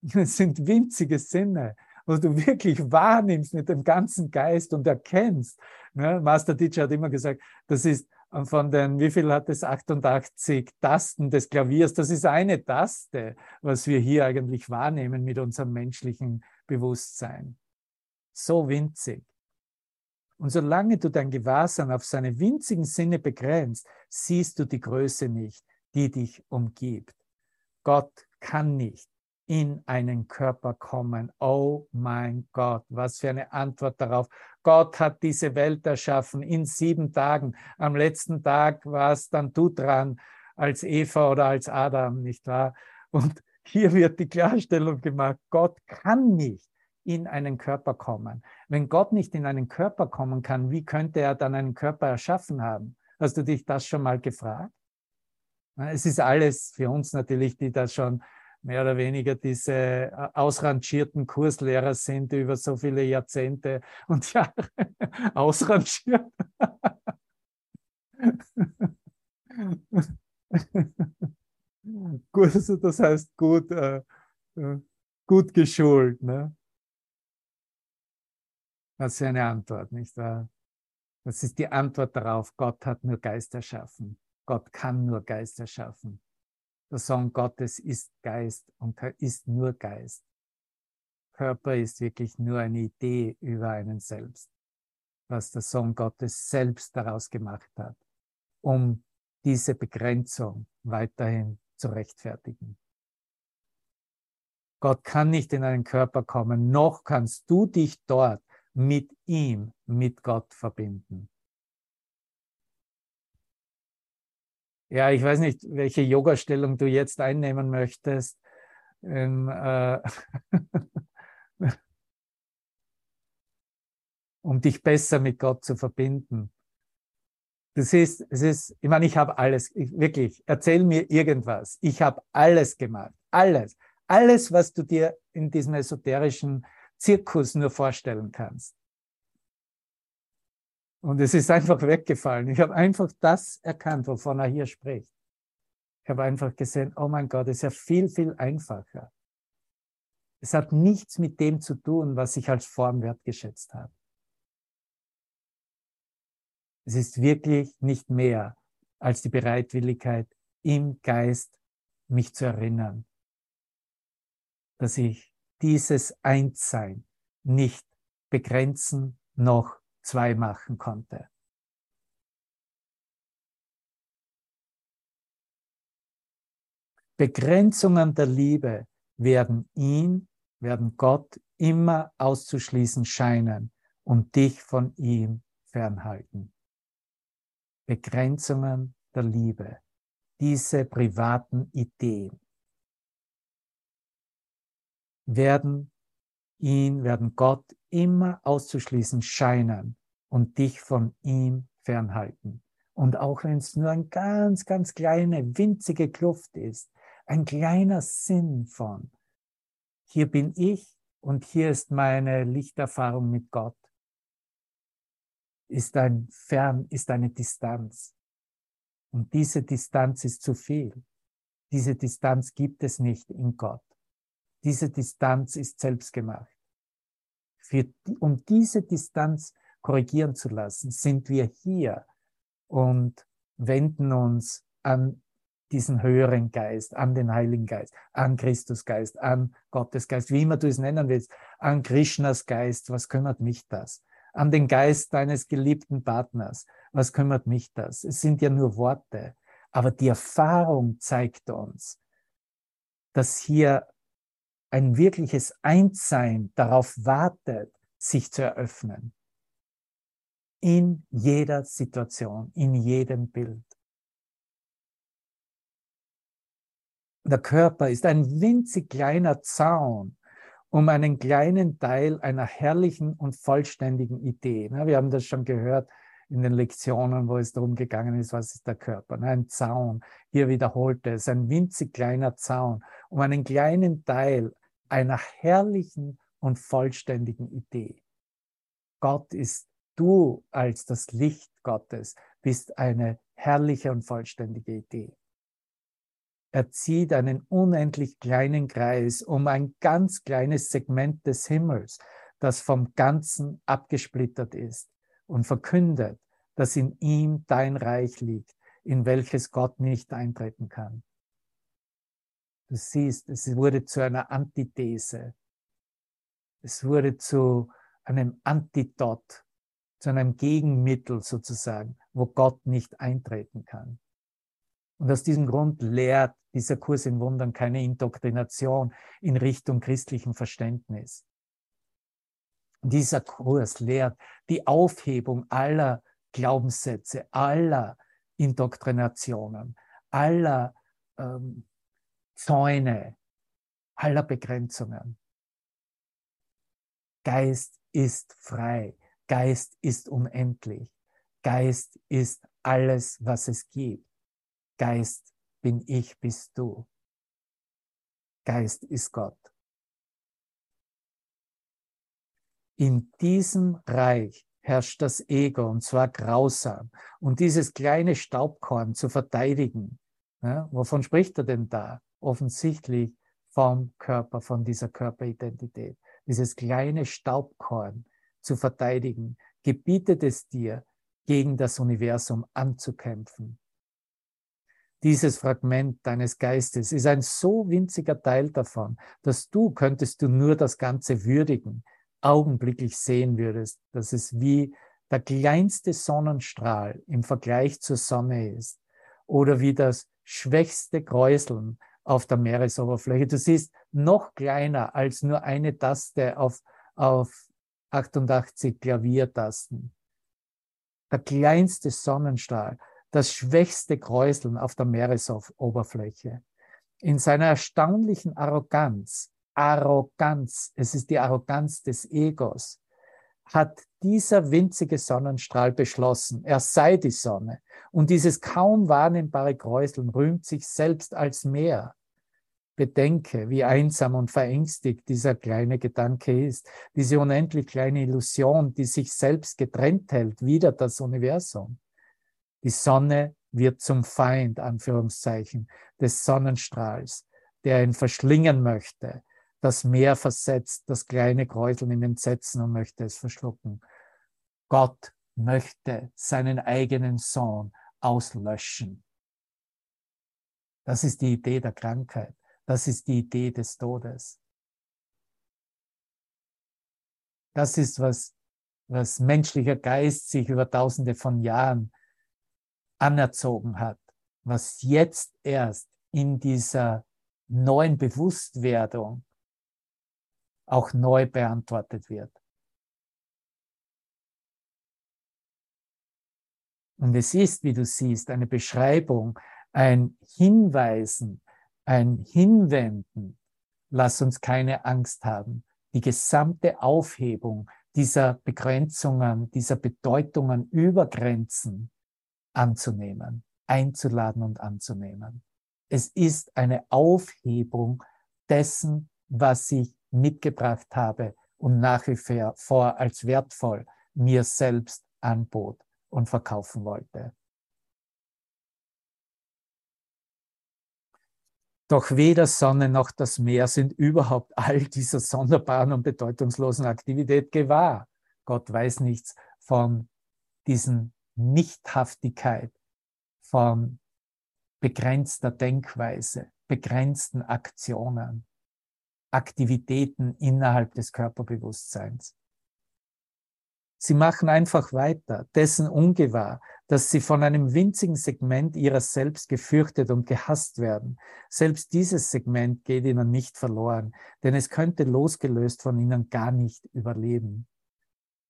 es sind winzige Sinne, wo du wirklich wahrnimmst mit dem ganzen Geist und erkennst. Ne? Master Teacher hat immer gesagt, das ist von den, wie viel hat es, 88 Tasten des Klaviers, das ist eine Taste, was wir hier eigentlich wahrnehmen mit unserem menschlichen Bewusstsein. So winzig. Und solange du dein Gewahrsein auf seine winzigen Sinne begrenzt, siehst du die Größe nicht, die dich umgibt. Gott kann nicht in einen Körper kommen. Oh mein Gott, was für eine Antwort darauf. Gott hat diese Welt erschaffen in sieben Tagen. Am letzten Tag war es dann du dran als Eva oder als Adam, nicht wahr? Und hier wird die Klarstellung gemacht, Gott kann nicht in einen Körper kommen. Wenn Gott nicht in einen Körper kommen kann, wie könnte er dann einen Körper erschaffen haben? Hast du dich das schon mal gefragt? Es ist alles für uns natürlich, die das schon mehr oder weniger diese äh, ausrangierten Kurslehrer sind, über so viele Jahrzehnte und Jahre ausrangiert. gut, also das heißt gut, äh, äh, gut geschult. Ne? Das ist eine Antwort, nicht wahr? Das ist die Antwort darauf, Gott hat nur Geist erschaffen. Gott kann nur Geist erschaffen. Der Sohn Gottes ist Geist und ist nur Geist. Körper ist wirklich nur eine Idee über einen selbst, was der Sohn Gottes selbst daraus gemacht hat, um diese Begrenzung weiterhin zu rechtfertigen. Gott kann nicht in einen Körper kommen, noch kannst du dich dort mit ihm, mit Gott verbinden. Ja, ich weiß nicht, welche Yoga-Stellung du jetzt einnehmen möchtest. Ähm, äh um dich besser mit Gott zu verbinden. Das ist, es ist, ich meine, ich habe alles, ich, wirklich, erzähl mir irgendwas. Ich habe alles gemacht, alles, alles, was du dir in diesem esoterischen Zirkus nur vorstellen kannst. Und es ist einfach weggefallen. Ich habe einfach das erkannt, wovon er hier spricht. Ich habe einfach gesehen, oh mein Gott, es ist ja viel, viel einfacher. Es hat nichts mit dem zu tun, was ich als Form wertgeschätzt habe. Es ist wirklich nicht mehr als die Bereitwilligkeit im Geist, mich zu erinnern, dass ich dieses Einssein nicht begrenzen noch zwei machen konnte. Begrenzungen der Liebe werden ihn, werden Gott immer auszuschließen scheinen und dich von ihm fernhalten. Begrenzungen der Liebe, diese privaten Ideen werden ihn, werden Gott immer auszuschließen scheinen und dich von ihm fernhalten. Und auch wenn es nur ein ganz, ganz kleine, winzige Kluft ist, ein kleiner Sinn von, hier bin ich und hier ist meine Lichterfahrung mit Gott, ist ein Fern, ist eine Distanz. Und diese Distanz ist zu viel. Diese Distanz gibt es nicht in Gott. Diese Distanz ist selbstgemacht. Für, um diese Distanz korrigieren zu lassen, sind wir hier und wenden uns an diesen höheren Geist, an den Heiligen Geist, an Christusgeist, an Gottesgeist, wie immer du es nennen willst, an Krishnas Geist, was kümmert mich das? An den Geist deines geliebten Partners, was kümmert mich das? Es sind ja nur Worte, aber die Erfahrung zeigt uns, dass hier ein wirkliches Einssein darauf wartet, sich zu eröffnen. In jeder Situation, in jedem Bild. Der Körper ist ein winzig kleiner Zaun um einen kleinen Teil einer herrlichen und vollständigen Idee. Wir haben das schon gehört in den Lektionen, wo es darum gegangen ist, was ist der Körper. Ein Zaun, hier wiederholt es, ein winzig kleiner Zaun, um einen kleinen Teil einer herrlichen und vollständigen Idee. Gott ist du als das Licht Gottes, bist eine herrliche und vollständige Idee. Er zieht einen unendlich kleinen Kreis um ein ganz kleines Segment des Himmels, das vom Ganzen abgesplittert ist und verkündet, dass in ihm dein Reich liegt, in welches Gott nicht eintreten kann. Du siehst, es wurde zu einer Antithese. Es wurde zu einem Antidot, zu einem Gegenmittel sozusagen, wo Gott nicht eintreten kann. Und aus diesem Grund lehrt dieser Kurs in Wundern keine Indoktrination in Richtung christlichem Verständnis. Dieser Kurs lehrt die Aufhebung aller Glaubenssätze, aller Indoktrinationen, aller ähm, Zäune, aller Begrenzungen. Geist ist frei, Geist ist unendlich, Geist ist alles, was es gibt. Geist bin ich, bist du. Geist ist Gott. In diesem Reich herrscht das Ego und zwar grausam. Und dieses kleine Staubkorn zu verteidigen, ja, wovon spricht er denn da? Offensichtlich vom Körper, von dieser Körperidentität. Dieses kleine Staubkorn zu verteidigen, gebietet es dir, gegen das Universum anzukämpfen dieses Fragment deines Geistes ist ein so winziger Teil davon, dass du könntest du nur das Ganze würdigen, augenblicklich sehen würdest, dass es wie der kleinste Sonnenstrahl im Vergleich zur Sonne ist oder wie das schwächste Kräuseln auf der Meeresoberfläche. Du siehst noch kleiner als nur eine Taste auf, auf 88 Klaviertasten. Der kleinste Sonnenstrahl das schwächste Kräuseln auf der Meeresoberfläche. In seiner erstaunlichen Arroganz, Arroganz, es ist die Arroganz des Egos, hat dieser winzige Sonnenstrahl beschlossen, er sei die Sonne. Und dieses kaum wahrnehmbare Kräuseln rühmt sich selbst als Meer. Bedenke, wie einsam und verängstigt dieser kleine Gedanke ist, diese unendlich kleine Illusion, die sich selbst getrennt hält, wieder das Universum. Die Sonne wird zum Feind, Anführungszeichen, des Sonnenstrahls, der ihn verschlingen möchte. Das Meer versetzt das kleine Kräuseln in Entsetzen und möchte es verschlucken. Gott möchte seinen eigenen Sohn auslöschen. Das ist die Idee der Krankheit. Das ist die Idee des Todes. Das ist, was, was menschlicher Geist sich über tausende von Jahren anerzogen hat, was jetzt erst in dieser neuen Bewusstwerdung auch neu beantwortet wird. Und es ist, wie du siehst, eine Beschreibung, ein Hinweisen ein Hinwenden, lass uns keine Angst haben. Die gesamte Aufhebung dieser Begrenzungen, dieser Bedeutungen über Grenzen anzunehmen, einzuladen und anzunehmen. Es ist eine Aufhebung dessen, was ich mitgebracht habe und nach wie vor als wertvoll mir selbst anbot und verkaufen wollte. Doch weder Sonne noch das Meer sind überhaupt all dieser sonderbaren und bedeutungslosen Aktivität gewahr. Gott weiß nichts von diesen Nichthaftigkeit, von begrenzter Denkweise, begrenzten Aktionen, Aktivitäten innerhalb des Körperbewusstseins. Sie machen einfach weiter, dessen ungewahr, dass sie von einem winzigen Segment ihrer selbst gefürchtet und gehasst werden. Selbst dieses Segment geht ihnen nicht verloren, denn es könnte losgelöst von ihnen gar nicht überleben.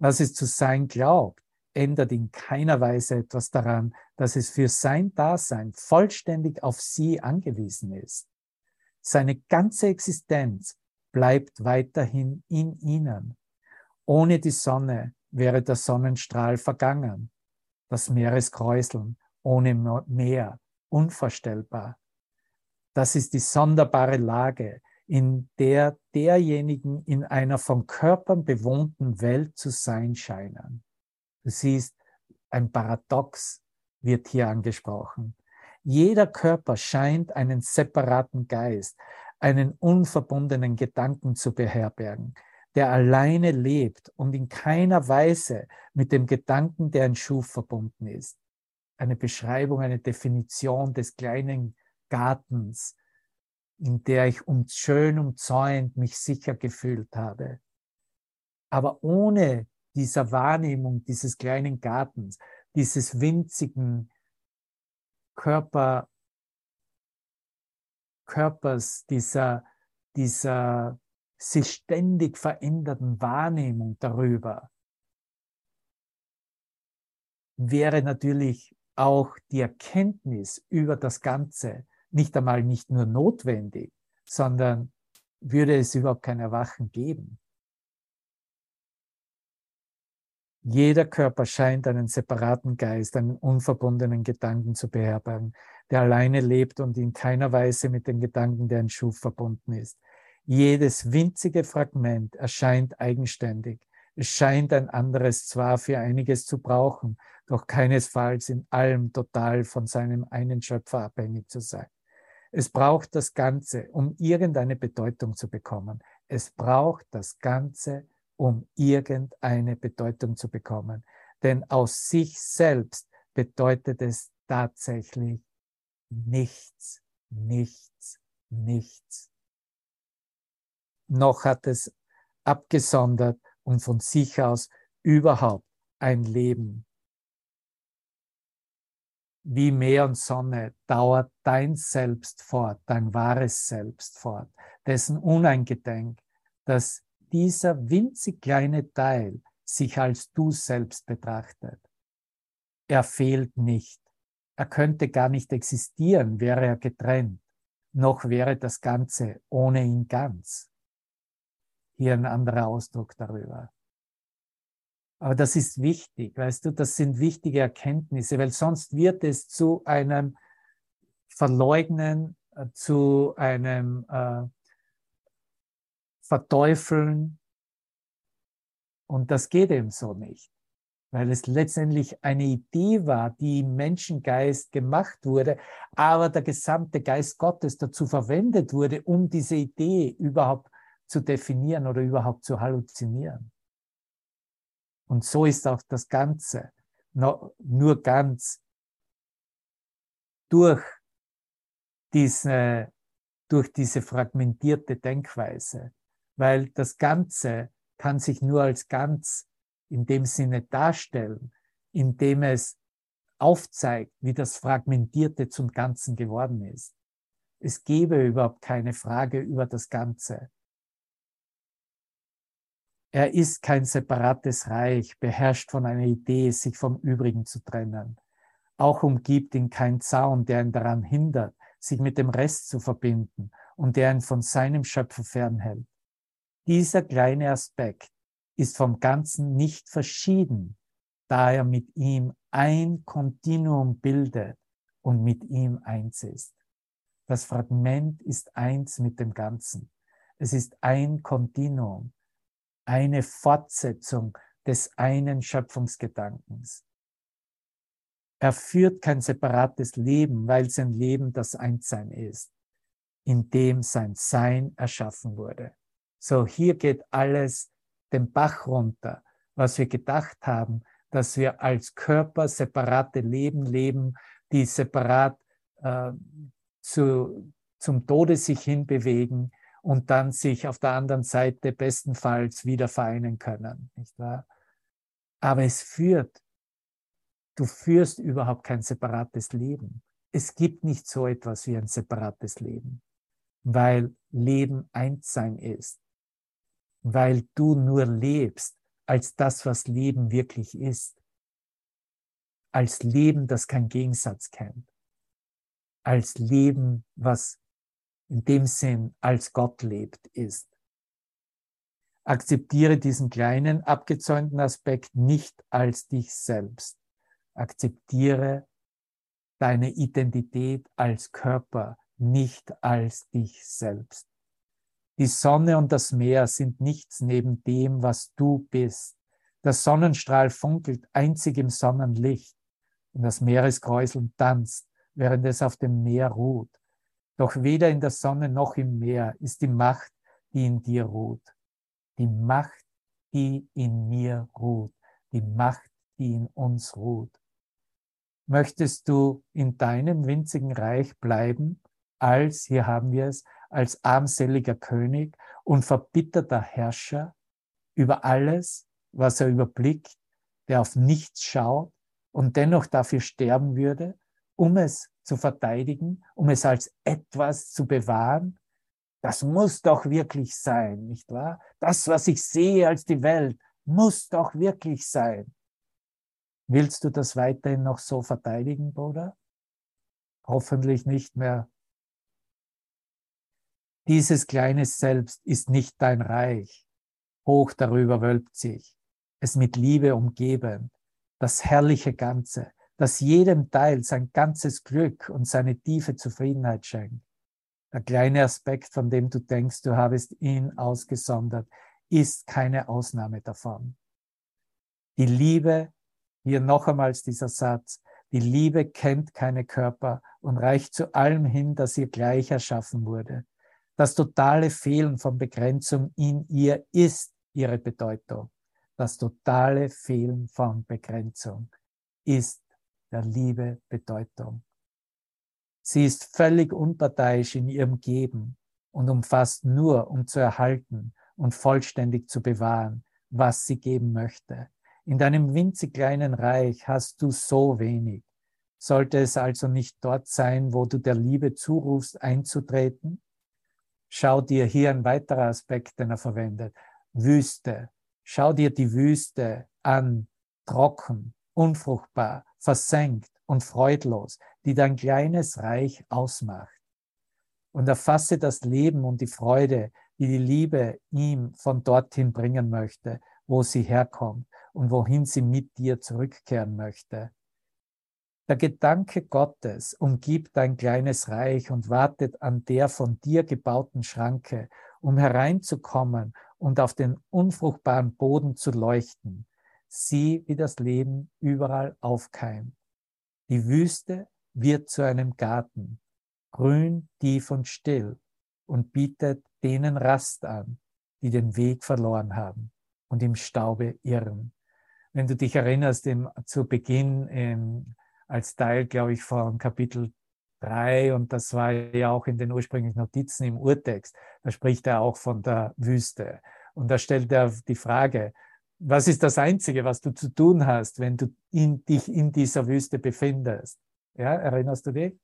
Was es zu sein glaubt, ändert in keiner Weise etwas daran, dass es für sein Dasein vollständig auf sie angewiesen ist. Seine ganze Existenz bleibt weiterhin in ihnen. Ohne die Sonne wäre der Sonnenstrahl vergangen, das Meereskräuseln ohne Meer, unvorstellbar. Das ist die sonderbare Lage, in der derjenigen in einer von Körpern bewohnten Welt zu sein scheinen. Du siehst, ein Paradox wird hier angesprochen. Jeder Körper scheint einen separaten Geist, einen unverbundenen Gedanken zu beherbergen, der alleine lebt und in keiner Weise mit dem Gedanken, der ein Schuf verbunden ist. Eine Beschreibung, eine Definition des kleinen Gartens, in der ich um, schön umzäunt mich sicher gefühlt habe. Aber ohne dieser Wahrnehmung dieses kleinen Gartens, dieses winzigen Körper, Körpers, dieser, dieser sich ständig verändernden Wahrnehmung darüber wäre natürlich auch die Erkenntnis über das Ganze nicht einmal nicht nur notwendig, sondern würde es überhaupt kein Erwachen geben. Jeder Körper scheint einen separaten Geist, einen unverbundenen Gedanken zu beherbergen, der alleine lebt und in keiner Weise mit den Gedanken, der ein Schuf verbunden ist. Jedes winzige Fragment erscheint eigenständig. Es scheint ein anderes zwar für einiges zu brauchen, doch keinesfalls in allem total von seinem einen Schöpfer abhängig zu sein. Es braucht das Ganze, um irgendeine Bedeutung zu bekommen. Es braucht das Ganze, um irgendeine Bedeutung zu bekommen. Denn aus sich selbst bedeutet es tatsächlich nichts, nichts, nichts noch hat es abgesondert und von sich aus überhaupt ein Leben. Wie Meer und Sonne dauert dein Selbst fort, dein wahres Selbst fort, dessen uneingedenk, dass dieser winzig kleine Teil sich als du selbst betrachtet. Er fehlt nicht. Er könnte gar nicht existieren, wäre er getrennt, noch wäre das Ganze ohne ihn ganz hier ein anderer Ausdruck darüber. Aber das ist wichtig, weißt du, das sind wichtige Erkenntnisse, weil sonst wird es zu einem Verleugnen, äh, zu einem äh, Verteufeln. Und das geht eben so nicht, weil es letztendlich eine Idee war, die im Menschengeist gemacht wurde, aber der gesamte Geist Gottes dazu verwendet wurde, um diese Idee überhaupt zu definieren oder überhaupt zu halluzinieren. Und so ist auch das Ganze nur ganz durch diese, durch diese fragmentierte Denkweise, weil das Ganze kann sich nur als ganz in dem Sinne darstellen, indem es aufzeigt, wie das Fragmentierte zum Ganzen geworden ist. Es gäbe überhaupt keine Frage über das Ganze. Er ist kein separates Reich, beherrscht von einer Idee, sich vom Übrigen zu trennen. Auch umgibt ihn kein Zaun, der ihn daran hindert, sich mit dem Rest zu verbinden und der ihn von seinem Schöpfer fernhält. Dieser kleine Aspekt ist vom Ganzen nicht verschieden, da er mit ihm ein Kontinuum bildet und mit ihm eins ist. Das Fragment ist eins mit dem Ganzen. Es ist ein Kontinuum eine Fortsetzung des einen Schöpfungsgedankens. Er führt kein separates Leben, weil sein Leben das Einssein ist, in dem sein Sein erschaffen wurde. So, hier geht alles den Bach runter, was wir gedacht haben, dass wir als Körper separate Leben leben, die separat äh, zu, zum Tode sich hinbewegen, und dann sich auf der anderen Seite bestenfalls wieder vereinen können. Nicht wahr? Aber es führt, du führst überhaupt kein separates Leben. Es gibt nicht so etwas wie ein separates Leben, weil Leben Einssein ist, weil du nur lebst als das, was Leben wirklich ist, als Leben, das kein Gegensatz kennt, als Leben, was in dem Sinn als Gott lebt, ist. Akzeptiere diesen kleinen, abgezäunten Aspekt nicht als dich selbst. Akzeptiere deine Identität als Körper nicht als dich selbst. Die Sonne und das Meer sind nichts neben dem, was du bist. Der Sonnenstrahl funkelt einzig im Sonnenlicht und das Meereskräuseln tanzt, während es auf dem Meer ruht. Doch weder in der Sonne noch im Meer ist die Macht, die in dir ruht. Die Macht, die in mir ruht. Die Macht, die in uns ruht. Möchtest du in deinem winzigen Reich bleiben, als, hier haben wir es, als armseliger König und verbitterter Herrscher über alles, was er überblickt, der auf nichts schaut und dennoch dafür sterben würde, um es zu verteidigen, um es als etwas zu bewahren? Das muss doch wirklich sein, nicht wahr? Das, was ich sehe als die Welt, muss doch wirklich sein. Willst du das weiterhin noch so verteidigen, Bruder? Hoffentlich nicht mehr. Dieses kleine Selbst ist nicht dein Reich. Hoch darüber wölbt sich, es mit Liebe umgeben, das herrliche Ganze, das jedem Teil sein ganzes Glück und seine tiefe Zufriedenheit schenkt. Der kleine Aspekt, von dem du denkst, du habest ihn ausgesondert, ist keine Ausnahme davon. Die Liebe, hier noch einmal dieser Satz, die Liebe kennt keine Körper und reicht zu allem hin, das ihr gleich erschaffen wurde. Das totale Fehlen von Begrenzung in ihr ist ihre Bedeutung. Das totale Fehlen von Begrenzung ist der Liebe Bedeutung. Sie ist völlig unparteiisch in ihrem Geben und umfasst nur, um zu erhalten und vollständig zu bewahren, was sie geben möchte. In deinem winzig kleinen Reich hast du so wenig. Sollte es also nicht dort sein, wo du der Liebe zurufst, einzutreten? Schau dir hier ein weiterer Aspekt, den er verwendet. Wüste. Schau dir die Wüste an, trocken, unfruchtbar, versenkt und freudlos, die dein kleines Reich ausmacht. Und erfasse das Leben und die Freude, die die Liebe ihm von dorthin bringen möchte, wo sie herkommt, und wohin sie mit dir zurückkehren möchte. Der Gedanke Gottes umgibt dein kleines Reich und wartet an der von dir gebauten Schranke, um hereinzukommen und auf den unfruchtbaren Boden zu leuchten. Sieh, wie das Leben überall aufkeimt. Die Wüste wird zu einem Garten, grün, tief und still und bietet denen Rast an, die den Weg verloren haben und im Staube irren. Wenn du dich erinnerst, im, zu Beginn im, als Teil, glaube ich, von Kapitel 3, und das war ja auch in den ursprünglichen Notizen im Urtext, da spricht er auch von der Wüste. Und da stellt er die Frage, was ist das Einzige, was du zu tun hast, wenn du in, dich in dieser Wüste befindest? Ja, erinnerst du dich?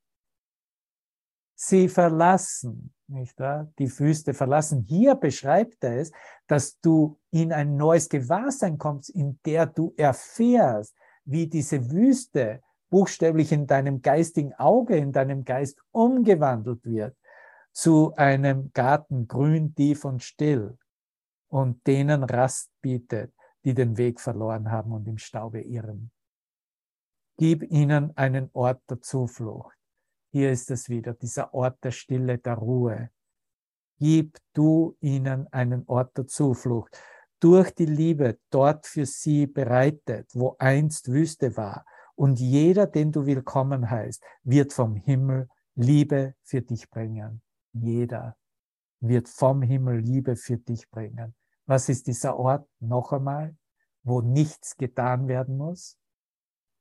Sie verlassen, nicht wahr? Die Wüste verlassen. Hier beschreibt er es, dass du in ein neues Gewahrsein kommst, in der du erfährst, wie diese Wüste buchstäblich in deinem geistigen Auge, in deinem Geist umgewandelt wird zu einem Garten grün, tief und still und denen Rast bietet, die den Weg verloren haben und im Staube irren. Gib ihnen einen Ort der Zuflucht. Hier ist es wieder, dieser Ort der Stille, der Ruhe. Gib du ihnen einen Ort der Zuflucht. Durch die Liebe dort für sie bereitet, wo einst Wüste war. Und jeder, den du willkommen heißt, wird vom Himmel Liebe für dich bringen. Jeder wird vom Himmel Liebe für dich bringen. Was ist dieser Ort noch einmal, wo nichts getan werden muss?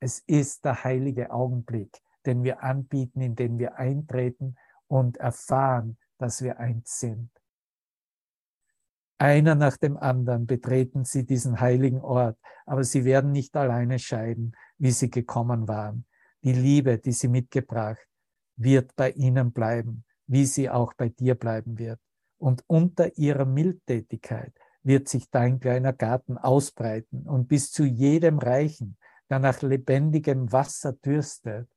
Es ist der heilige Augenblick, den wir anbieten, in den wir eintreten und erfahren, dass wir eins sind. Einer nach dem anderen betreten sie diesen heiligen Ort, aber sie werden nicht alleine scheiden, wie sie gekommen waren. Die Liebe, die sie mitgebracht, wird bei ihnen bleiben, wie sie auch bei dir bleiben wird. Und unter ihrer Mildtätigkeit wird sich dein kleiner Garten ausbreiten und bis zu jedem reichen, der nach lebendigem Wasser dürstet.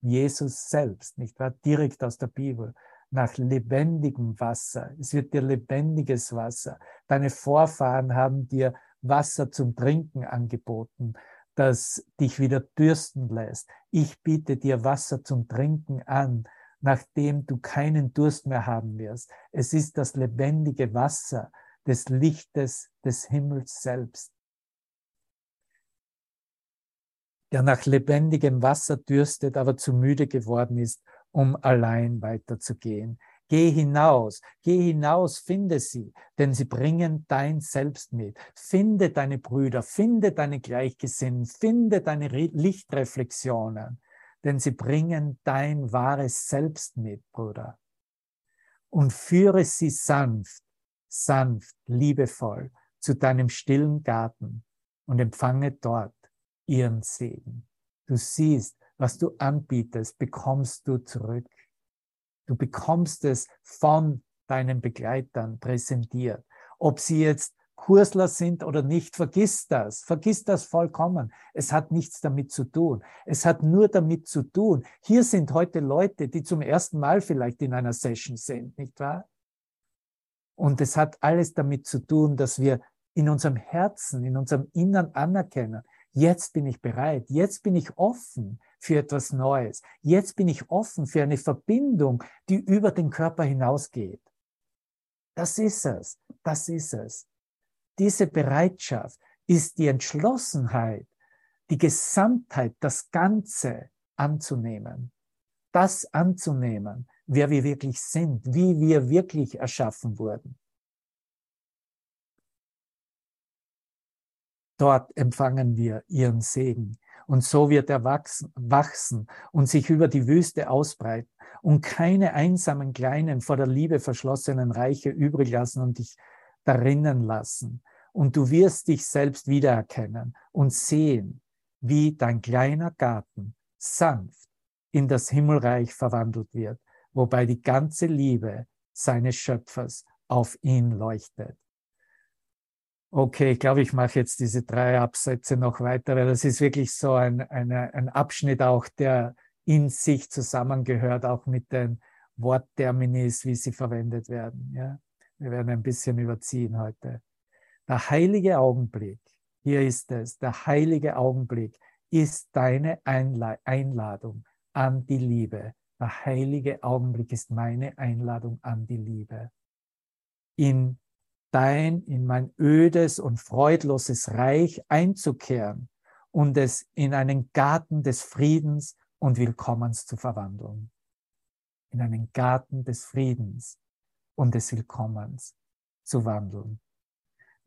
Jesus selbst, nicht wahr? Direkt aus der Bibel. Nach lebendigem Wasser. Es wird dir lebendiges Wasser. Deine Vorfahren haben dir Wasser zum Trinken angeboten, das dich wieder dürsten lässt. Ich biete dir Wasser zum Trinken an, nachdem du keinen Durst mehr haben wirst. Es ist das lebendige Wasser des Lichtes des Himmels selbst. der nach lebendigem Wasser dürstet, aber zu müde geworden ist, um allein weiterzugehen. Geh hinaus, geh hinaus, finde sie, denn sie bringen dein Selbst mit. Finde deine Brüder, finde deine Gleichgesinnten, finde deine Lichtreflexionen, denn sie bringen dein wahres Selbst mit, Bruder. Und führe sie sanft, sanft, liebevoll zu deinem stillen Garten und empfange dort ihren Segen. Du siehst, was du anbietest, bekommst du zurück. Du bekommst es von deinen Begleitern präsentiert. Ob sie jetzt Kursler sind oder nicht, vergiss das. Vergiss das vollkommen. Es hat nichts damit zu tun. Es hat nur damit zu tun. Hier sind heute Leute, die zum ersten Mal vielleicht in einer Session sind, nicht wahr? Und es hat alles damit zu tun, dass wir in unserem Herzen, in unserem Innern anerkennen, Jetzt bin ich bereit. Jetzt bin ich offen für etwas Neues. Jetzt bin ich offen für eine Verbindung, die über den Körper hinausgeht. Das ist es. Das ist es. Diese Bereitschaft ist die Entschlossenheit, die Gesamtheit, das Ganze anzunehmen. Das anzunehmen, wer wir wirklich sind, wie wir wirklich erschaffen wurden. Dort empfangen wir ihren Segen. Und so wird er wachsen, und sich über die Wüste ausbreiten und keine einsamen kleinen, vor der Liebe verschlossenen Reiche übrig lassen und dich darinnen lassen. Und du wirst dich selbst wiedererkennen und sehen, wie dein kleiner Garten sanft in das Himmelreich verwandelt wird, wobei die ganze Liebe seines Schöpfers auf ihn leuchtet. Okay, ich glaube, ich mache jetzt diese drei Absätze noch weiter, weil das ist wirklich so ein, eine, ein Abschnitt auch, der in sich zusammengehört, auch mit den Wortterminis, wie sie verwendet werden. Ja? Wir werden ein bisschen überziehen heute. Der heilige Augenblick, Hier ist es, der heilige Augenblick ist deine Einladung an die Liebe. Der heilige Augenblick ist meine Einladung an die Liebe. In dein, in mein ödes und freudloses Reich einzukehren und es in einen Garten des Friedens und Willkommens zu verwandeln. In einen Garten des Friedens und des Willkommens zu wandeln.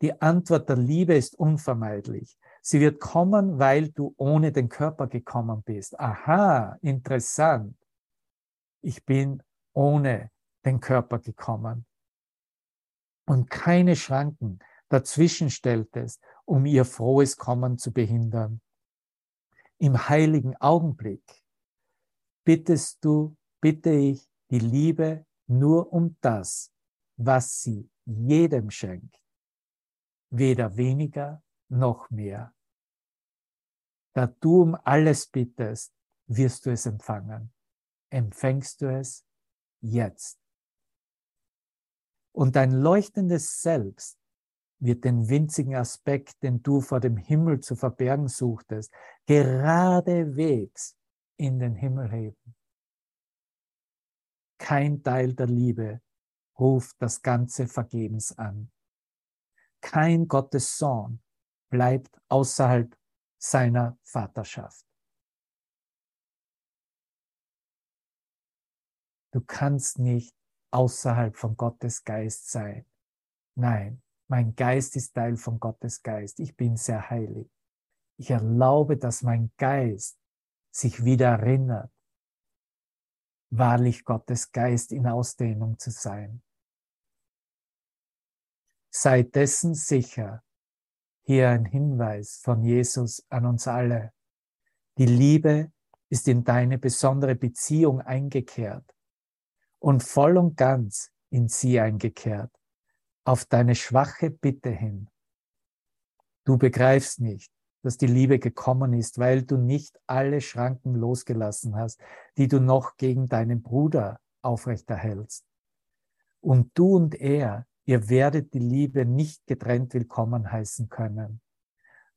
Die Antwort der Liebe ist unvermeidlich. Sie wird kommen, weil du ohne den Körper gekommen bist. Aha, interessant. Ich bin ohne den Körper gekommen. Und keine Schranken dazwischen stelltest, um ihr frohes Kommen zu behindern. Im heiligen Augenblick bittest du, bitte ich die Liebe nur um das, was sie jedem schenkt weder weniger noch mehr. Da du um alles bittest, wirst du es empfangen. Empfängst du es jetzt. Und dein leuchtendes Selbst wird den winzigen Aspekt, den du vor dem Himmel zu verbergen suchtest, geradewegs in den Himmel heben. Kein Teil der Liebe ruft das Ganze vergebens an kein Gottes Sohn bleibt außerhalb seiner Vaterschaft. Du kannst nicht außerhalb von Gottes Geist sein. Nein, mein Geist ist Teil von Gottes Geist. Ich bin sehr heilig. Ich erlaube, dass mein Geist sich wieder erinnert, wahrlich Gottes Geist in Ausdehnung zu sein. Sei dessen sicher. Hier ein Hinweis von Jesus an uns alle. Die Liebe ist in deine besondere Beziehung eingekehrt und voll und ganz in sie eingekehrt, auf deine schwache Bitte hin. Du begreifst nicht, dass die Liebe gekommen ist, weil du nicht alle Schranken losgelassen hast, die du noch gegen deinen Bruder aufrechterhältst. Und du und er Ihr werdet die Liebe nicht getrennt willkommen heißen können.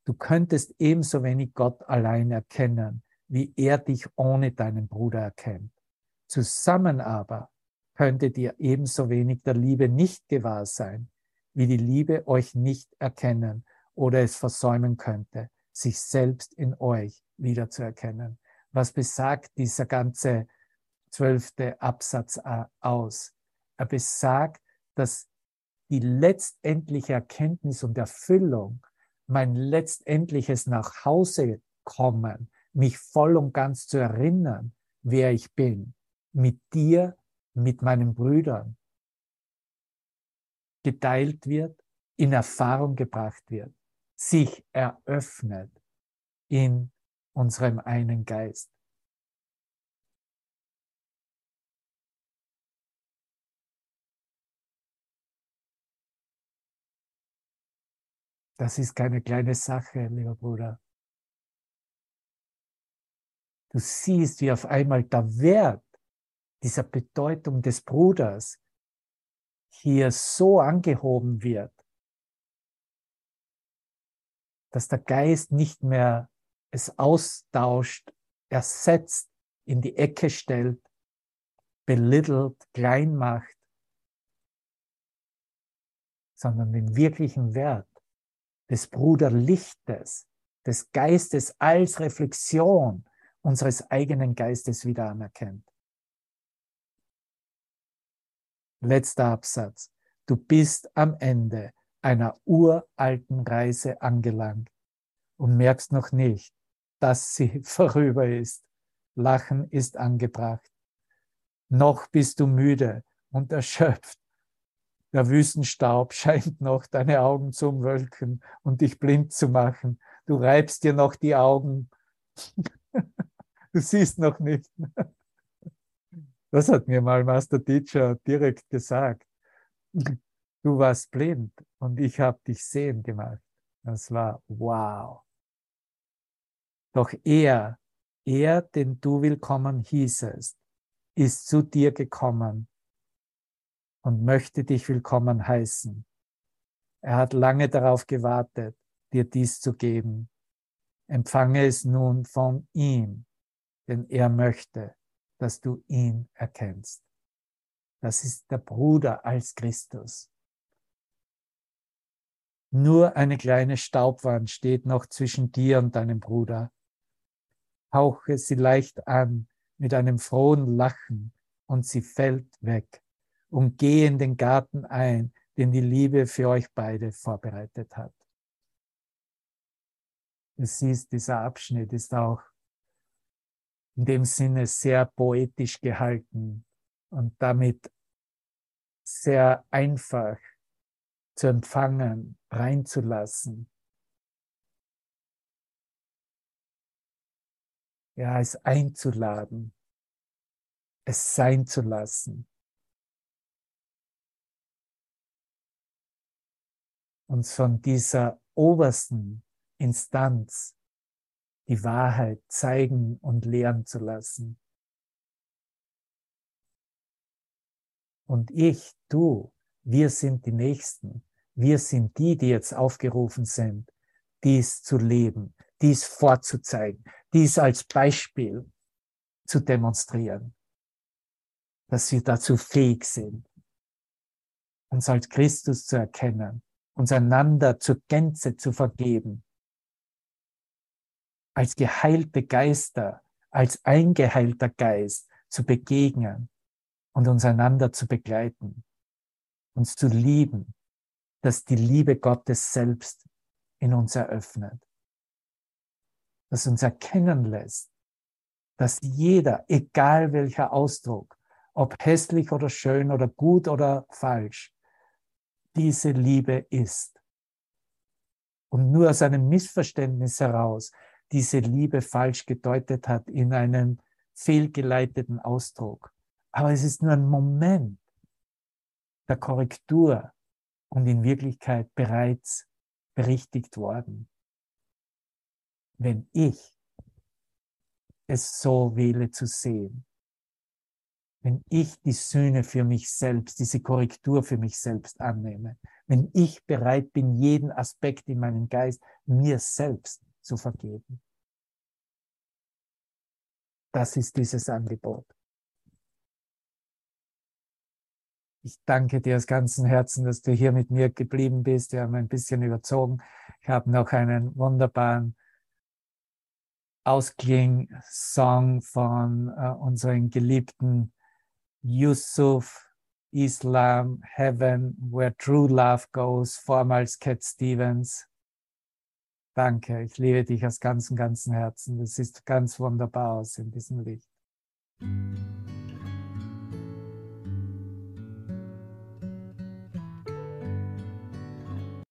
Du könntest ebenso wenig Gott allein erkennen, wie er dich ohne deinen Bruder erkennt. Zusammen aber könntet ihr ebenso wenig der Liebe nicht gewahr sein, wie die Liebe euch nicht erkennen oder es versäumen könnte, sich selbst in euch wiederzuerkennen. Was besagt dieser ganze zwölfte Absatz aus? Er besagt, dass die letztendliche Erkenntnis und Erfüllung, mein letztendliches nach Hause kommen, mich voll und ganz zu erinnern, wer ich bin, mit dir, mit meinen Brüdern, geteilt wird, in Erfahrung gebracht wird, sich eröffnet in unserem einen Geist. Das ist keine kleine Sache, lieber Bruder. Du siehst, wie auf einmal der Wert dieser Bedeutung des Bruders hier so angehoben wird, dass der Geist nicht mehr es austauscht, ersetzt, in die Ecke stellt, belittelt, klein macht, sondern den wirklichen Wert des Bruderlichtes, des Geistes als Reflexion unseres eigenen Geistes wieder anerkennt. Letzter Absatz. Du bist am Ende einer uralten Reise angelangt und merkst noch nicht, dass sie vorüber ist. Lachen ist angebracht. Noch bist du müde und erschöpft der Wüstenstaub scheint noch deine Augen zu umwölken und dich blind zu machen. Du reibst dir noch die Augen. du siehst noch nicht. Das hat mir mal Master Teacher direkt gesagt. Du warst blind und ich habe dich sehen gemacht. Das war wow. Doch er, er, den du willkommen hießest, ist zu dir gekommen und möchte dich willkommen heißen. Er hat lange darauf gewartet, dir dies zu geben. Empfange es nun von ihm, denn er möchte, dass du ihn erkennst. Das ist der Bruder als Christus. Nur eine kleine Staubwand steht noch zwischen dir und deinem Bruder. Hauche sie leicht an mit einem frohen Lachen und sie fällt weg und geh in den Garten ein, den die Liebe für euch beide vorbereitet hat. Du siehst, dieser Abschnitt ist auch in dem Sinne sehr poetisch gehalten und damit sehr einfach zu empfangen, reinzulassen. Ja, es einzuladen, es sein zu lassen. Uns von dieser obersten Instanz die Wahrheit zeigen und lehren zu lassen. Und ich, du, wir sind die Nächsten. Wir sind die, die jetzt aufgerufen sind, dies zu leben, dies vorzuzeigen, dies als Beispiel zu demonstrieren, dass wir dazu fähig sind, uns als Christus zu erkennen, uns einander zur Gänze zu vergeben, als geheilte Geister, als eingeheilter Geist zu begegnen und uns einander zu begleiten, uns zu lieben, dass die Liebe Gottes selbst in uns eröffnet, dass uns erkennen lässt, dass jeder, egal welcher Ausdruck, ob hässlich oder schön oder gut oder falsch, diese Liebe ist. Und nur aus einem Missverständnis heraus diese Liebe falsch gedeutet hat in einem fehlgeleiteten Ausdruck. Aber es ist nur ein Moment der Korrektur und in Wirklichkeit bereits berichtigt worden. Wenn ich es so wähle zu sehen, wenn ich die Sühne für mich selbst, diese Korrektur für mich selbst annehme, wenn ich bereit bin, jeden Aspekt in meinem Geist mir selbst zu vergeben. Das ist dieses Angebot. Ich danke dir aus ganzem Herzen, dass du hier mit mir geblieben bist. Wir haben ein bisschen überzogen. Ich habe noch einen wunderbaren Auskling-Song von äh, unseren geliebten Yusuf Islam Heaven, Where True Love Goes, vormals Cat Stevens. Danke, ich liebe dich aus ganzem, ganzem Herzen. Das sieht ganz wunderbar aus in diesem Licht.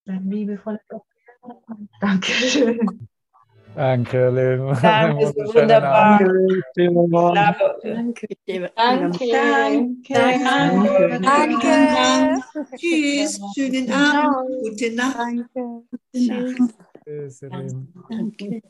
Dein liebevoller Dankeschön. Danke, Leben. Danke, so wunderbar. Danke. Danke. Danke. Danke. Danke. Tschüss. Schönen Abend. Gute Nacht. Danke. Tschüss, ihr Lieben. Danke.